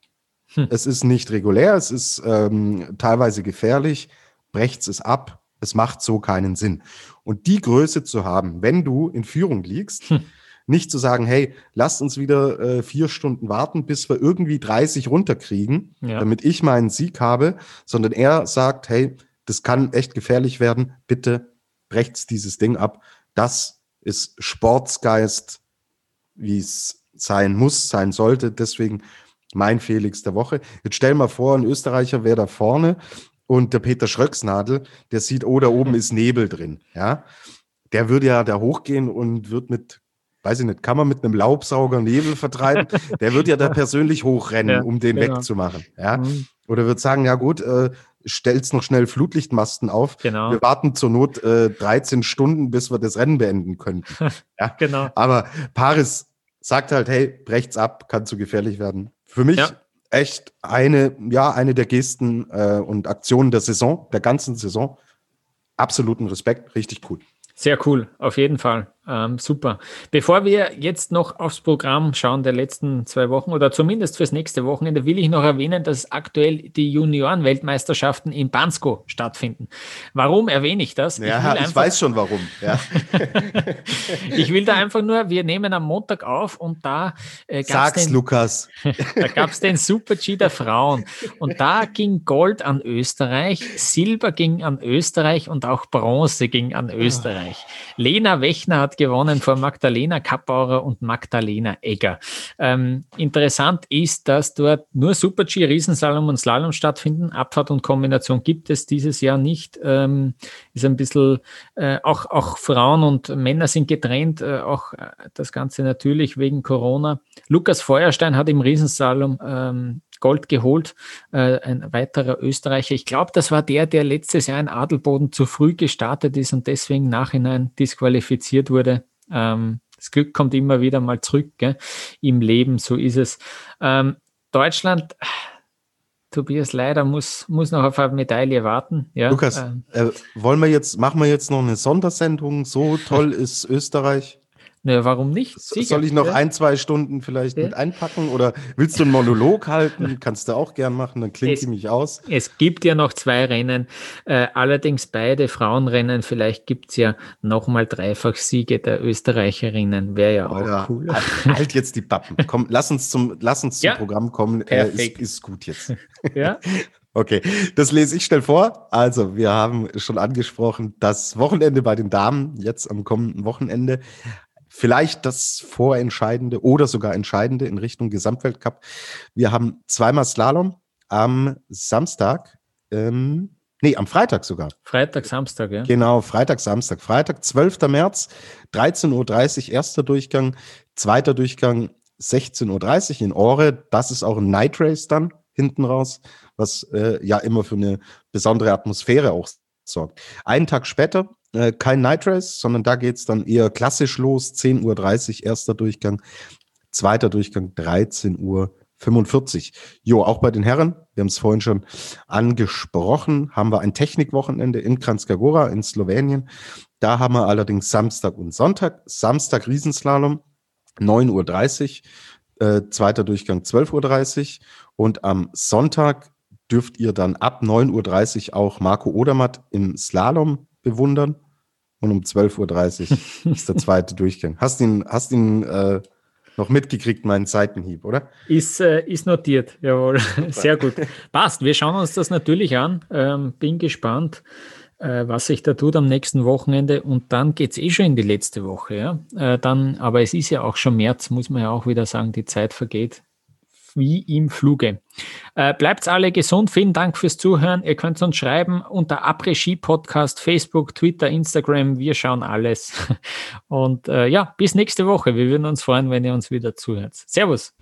Hm. Es ist nicht regulär, es ist ähm, teilweise gefährlich, brecht's es ab, es macht so keinen Sinn. Und die Größe zu haben, wenn du in Führung liegst, hm. nicht zu sagen, hey, lasst uns wieder äh, vier Stunden warten, bis wir irgendwie 30 runterkriegen, ja. damit ich meinen Sieg habe, sondern er sagt, hey, das kann echt gefährlich werden, bitte brecht's dieses Ding ab. Das ist Sportsgeist, wie es sein muss, sein sollte. Deswegen mein Felix der Woche. Jetzt stell mal vor, ein Österreicher wäre da vorne und der Peter Schröcksnadel, der sieht, oh, da oben ist Nebel drin, ja. Der würde ja da hochgehen und wird mit, weiß ich nicht, kann man mit einem Laubsauger Nebel vertreiben? der wird ja da persönlich hochrennen, ja, um den genau. wegzumachen, ja. Mhm. Oder wird sagen, ja gut, äh, stellt's noch schnell Flutlichtmasten auf. Genau. Wir warten zur Not äh, 13 Stunden, bis wir das Rennen beenden können. ja? genau. Aber Paris sagt halt, hey, brecht's ab, kann zu gefährlich werden. Für mich ja echt eine, ja, eine der Gesten äh, und Aktionen der Saison, der ganzen Saison. Absoluten Respekt, richtig cool. Sehr cool, auf jeden Fall. Ähm, super. Bevor wir jetzt noch aufs Programm schauen der letzten zwei Wochen oder zumindest fürs nächste Wochenende, will ich noch erwähnen, dass aktuell die Junioren-Weltmeisterschaften in Bansko stattfinden. Warum erwähne ich das? Ja, ich, ich weiß schon warum. Ja. ich will da einfach nur, wir nehmen am Montag auf und da äh, Sag's, den, Lukas. da gab es den Super G der Frauen und da ging Gold an Österreich, Silber ging an Österreich und auch Bronze ging an Österreich. Lena Wechner hat gewonnen vor Magdalena Kappauer und Magdalena Egger. Ähm, interessant ist, dass dort nur Super-G, Riesenslalom und Slalom stattfinden. Abfahrt und Kombination gibt es dieses Jahr nicht. Ähm, ist ein bisschen, äh, auch, auch Frauen und Männer sind getrennt, äh, auch äh, das Ganze natürlich wegen Corona. Lukas Feuerstein hat im Riesenslalom ähm, Gold geholt, äh, ein weiterer Österreicher. Ich glaube, das war der, der letztes Jahr in Adelboden zu früh gestartet ist und deswegen nachhinein disqualifiziert wurde. Ähm, das Glück kommt immer wieder mal zurück gell? im Leben, so ist es. Ähm, Deutschland, Tobias leider muss, muss noch auf eine Medaille warten. Ja, Lukas, ähm, äh, wollen wir jetzt, machen wir jetzt noch eine Sondersendung? So toll ist Österreich. Na, warum nicht? Sicher. Soll ich noch ein, zwei Stunden vielleicht ja. mit einpacken oder willst du einen Monolog halten? Kannst du auch gern machen, dann klingt sie mich aus. Es gibt ja noch zwei Rennen, äh, allerdings beide Frauenrennen. Vielleicht gibt es ja nochmal Dreifach-Siege der Österreicherinnen. Wäre ja auch Oder, cool. Halt, halt jetzt die Pappen. Komm, lass uns zum, lass uns zum ja. Programm kommen. Äh, ist, ist gut jetzt. Ja. Okay, das lese ich schnell vor. Also, wir haben schon angesprochen, das Wochenende bei den Damen, jetzt am kommenden Wochenende, vielleicht das vorentscheidende oder sogar entscheidende in Richtung Gesamtweltcup. Wir haben zweimal Slalom am Samstag, ähm, nee, am Freitag sogar. Freitag, Samstag, ja. Genau, Freitag, Samstag. Freitag, 12. März, 13.30 Uhr, erster Durchgang, zweiter Durchgang, 16.30 Uhr in Ore. Das ist auch ein Night Race dann hinten raus, was äh, ja immer für eine besondere Atmosphäre auch sorgt. Einen Tag später, äh, kein Night Race, sondern da geht's dann eher klassisch los, 10.30 Uhr erster Durchgang, zweiter Durchgang 13 Uhr 45. Jo, auch bei den Herren, wir haben es vorhin schon angesprochen, haben wir ein Technikwochenende in Kranjska in Slowenien. Da haben wir allerdings Samstag und Sonntag. Samstag Riesenslalom, 9.30 Uhr, äh, zweiter Durchgang 12.30 Uhr und am Sonntag dürft ihr dann ab 9.30 Uhr auch Marco Odermatt im Slalom bewundern. Und um 12.30 Uhr ist der zweite Durchgang. Hast ihn, hast ihn äh, noch mitgekriegt, meinen Seitenhieb, oder? Ist, äh, ist notiert, jawohl. Sehr gut. Passt. Wir schauen uns das natürlich an. Ähm, bin gespannt, äh, was sich da tut am nächsten Wochenende. Und dann geht es eh schon in die letzte Woche. Ja? Äh, dann, aber es ist ja auch schon März, muss man ja auch wieder sagen, die Zeit vergeht wie im Fluge. Äh, bleibt alle gesund. Vielen Dank fürs Zuhören. Ihr könnt uns schreiben unter Après-Ski Podcast, Facebook, Twitter, Instagram. Wir schauen alles. Und äh, ja, bis nächste Woche. Wir würden uns freuen, wenn ihr uns wieder zuhört. Servus.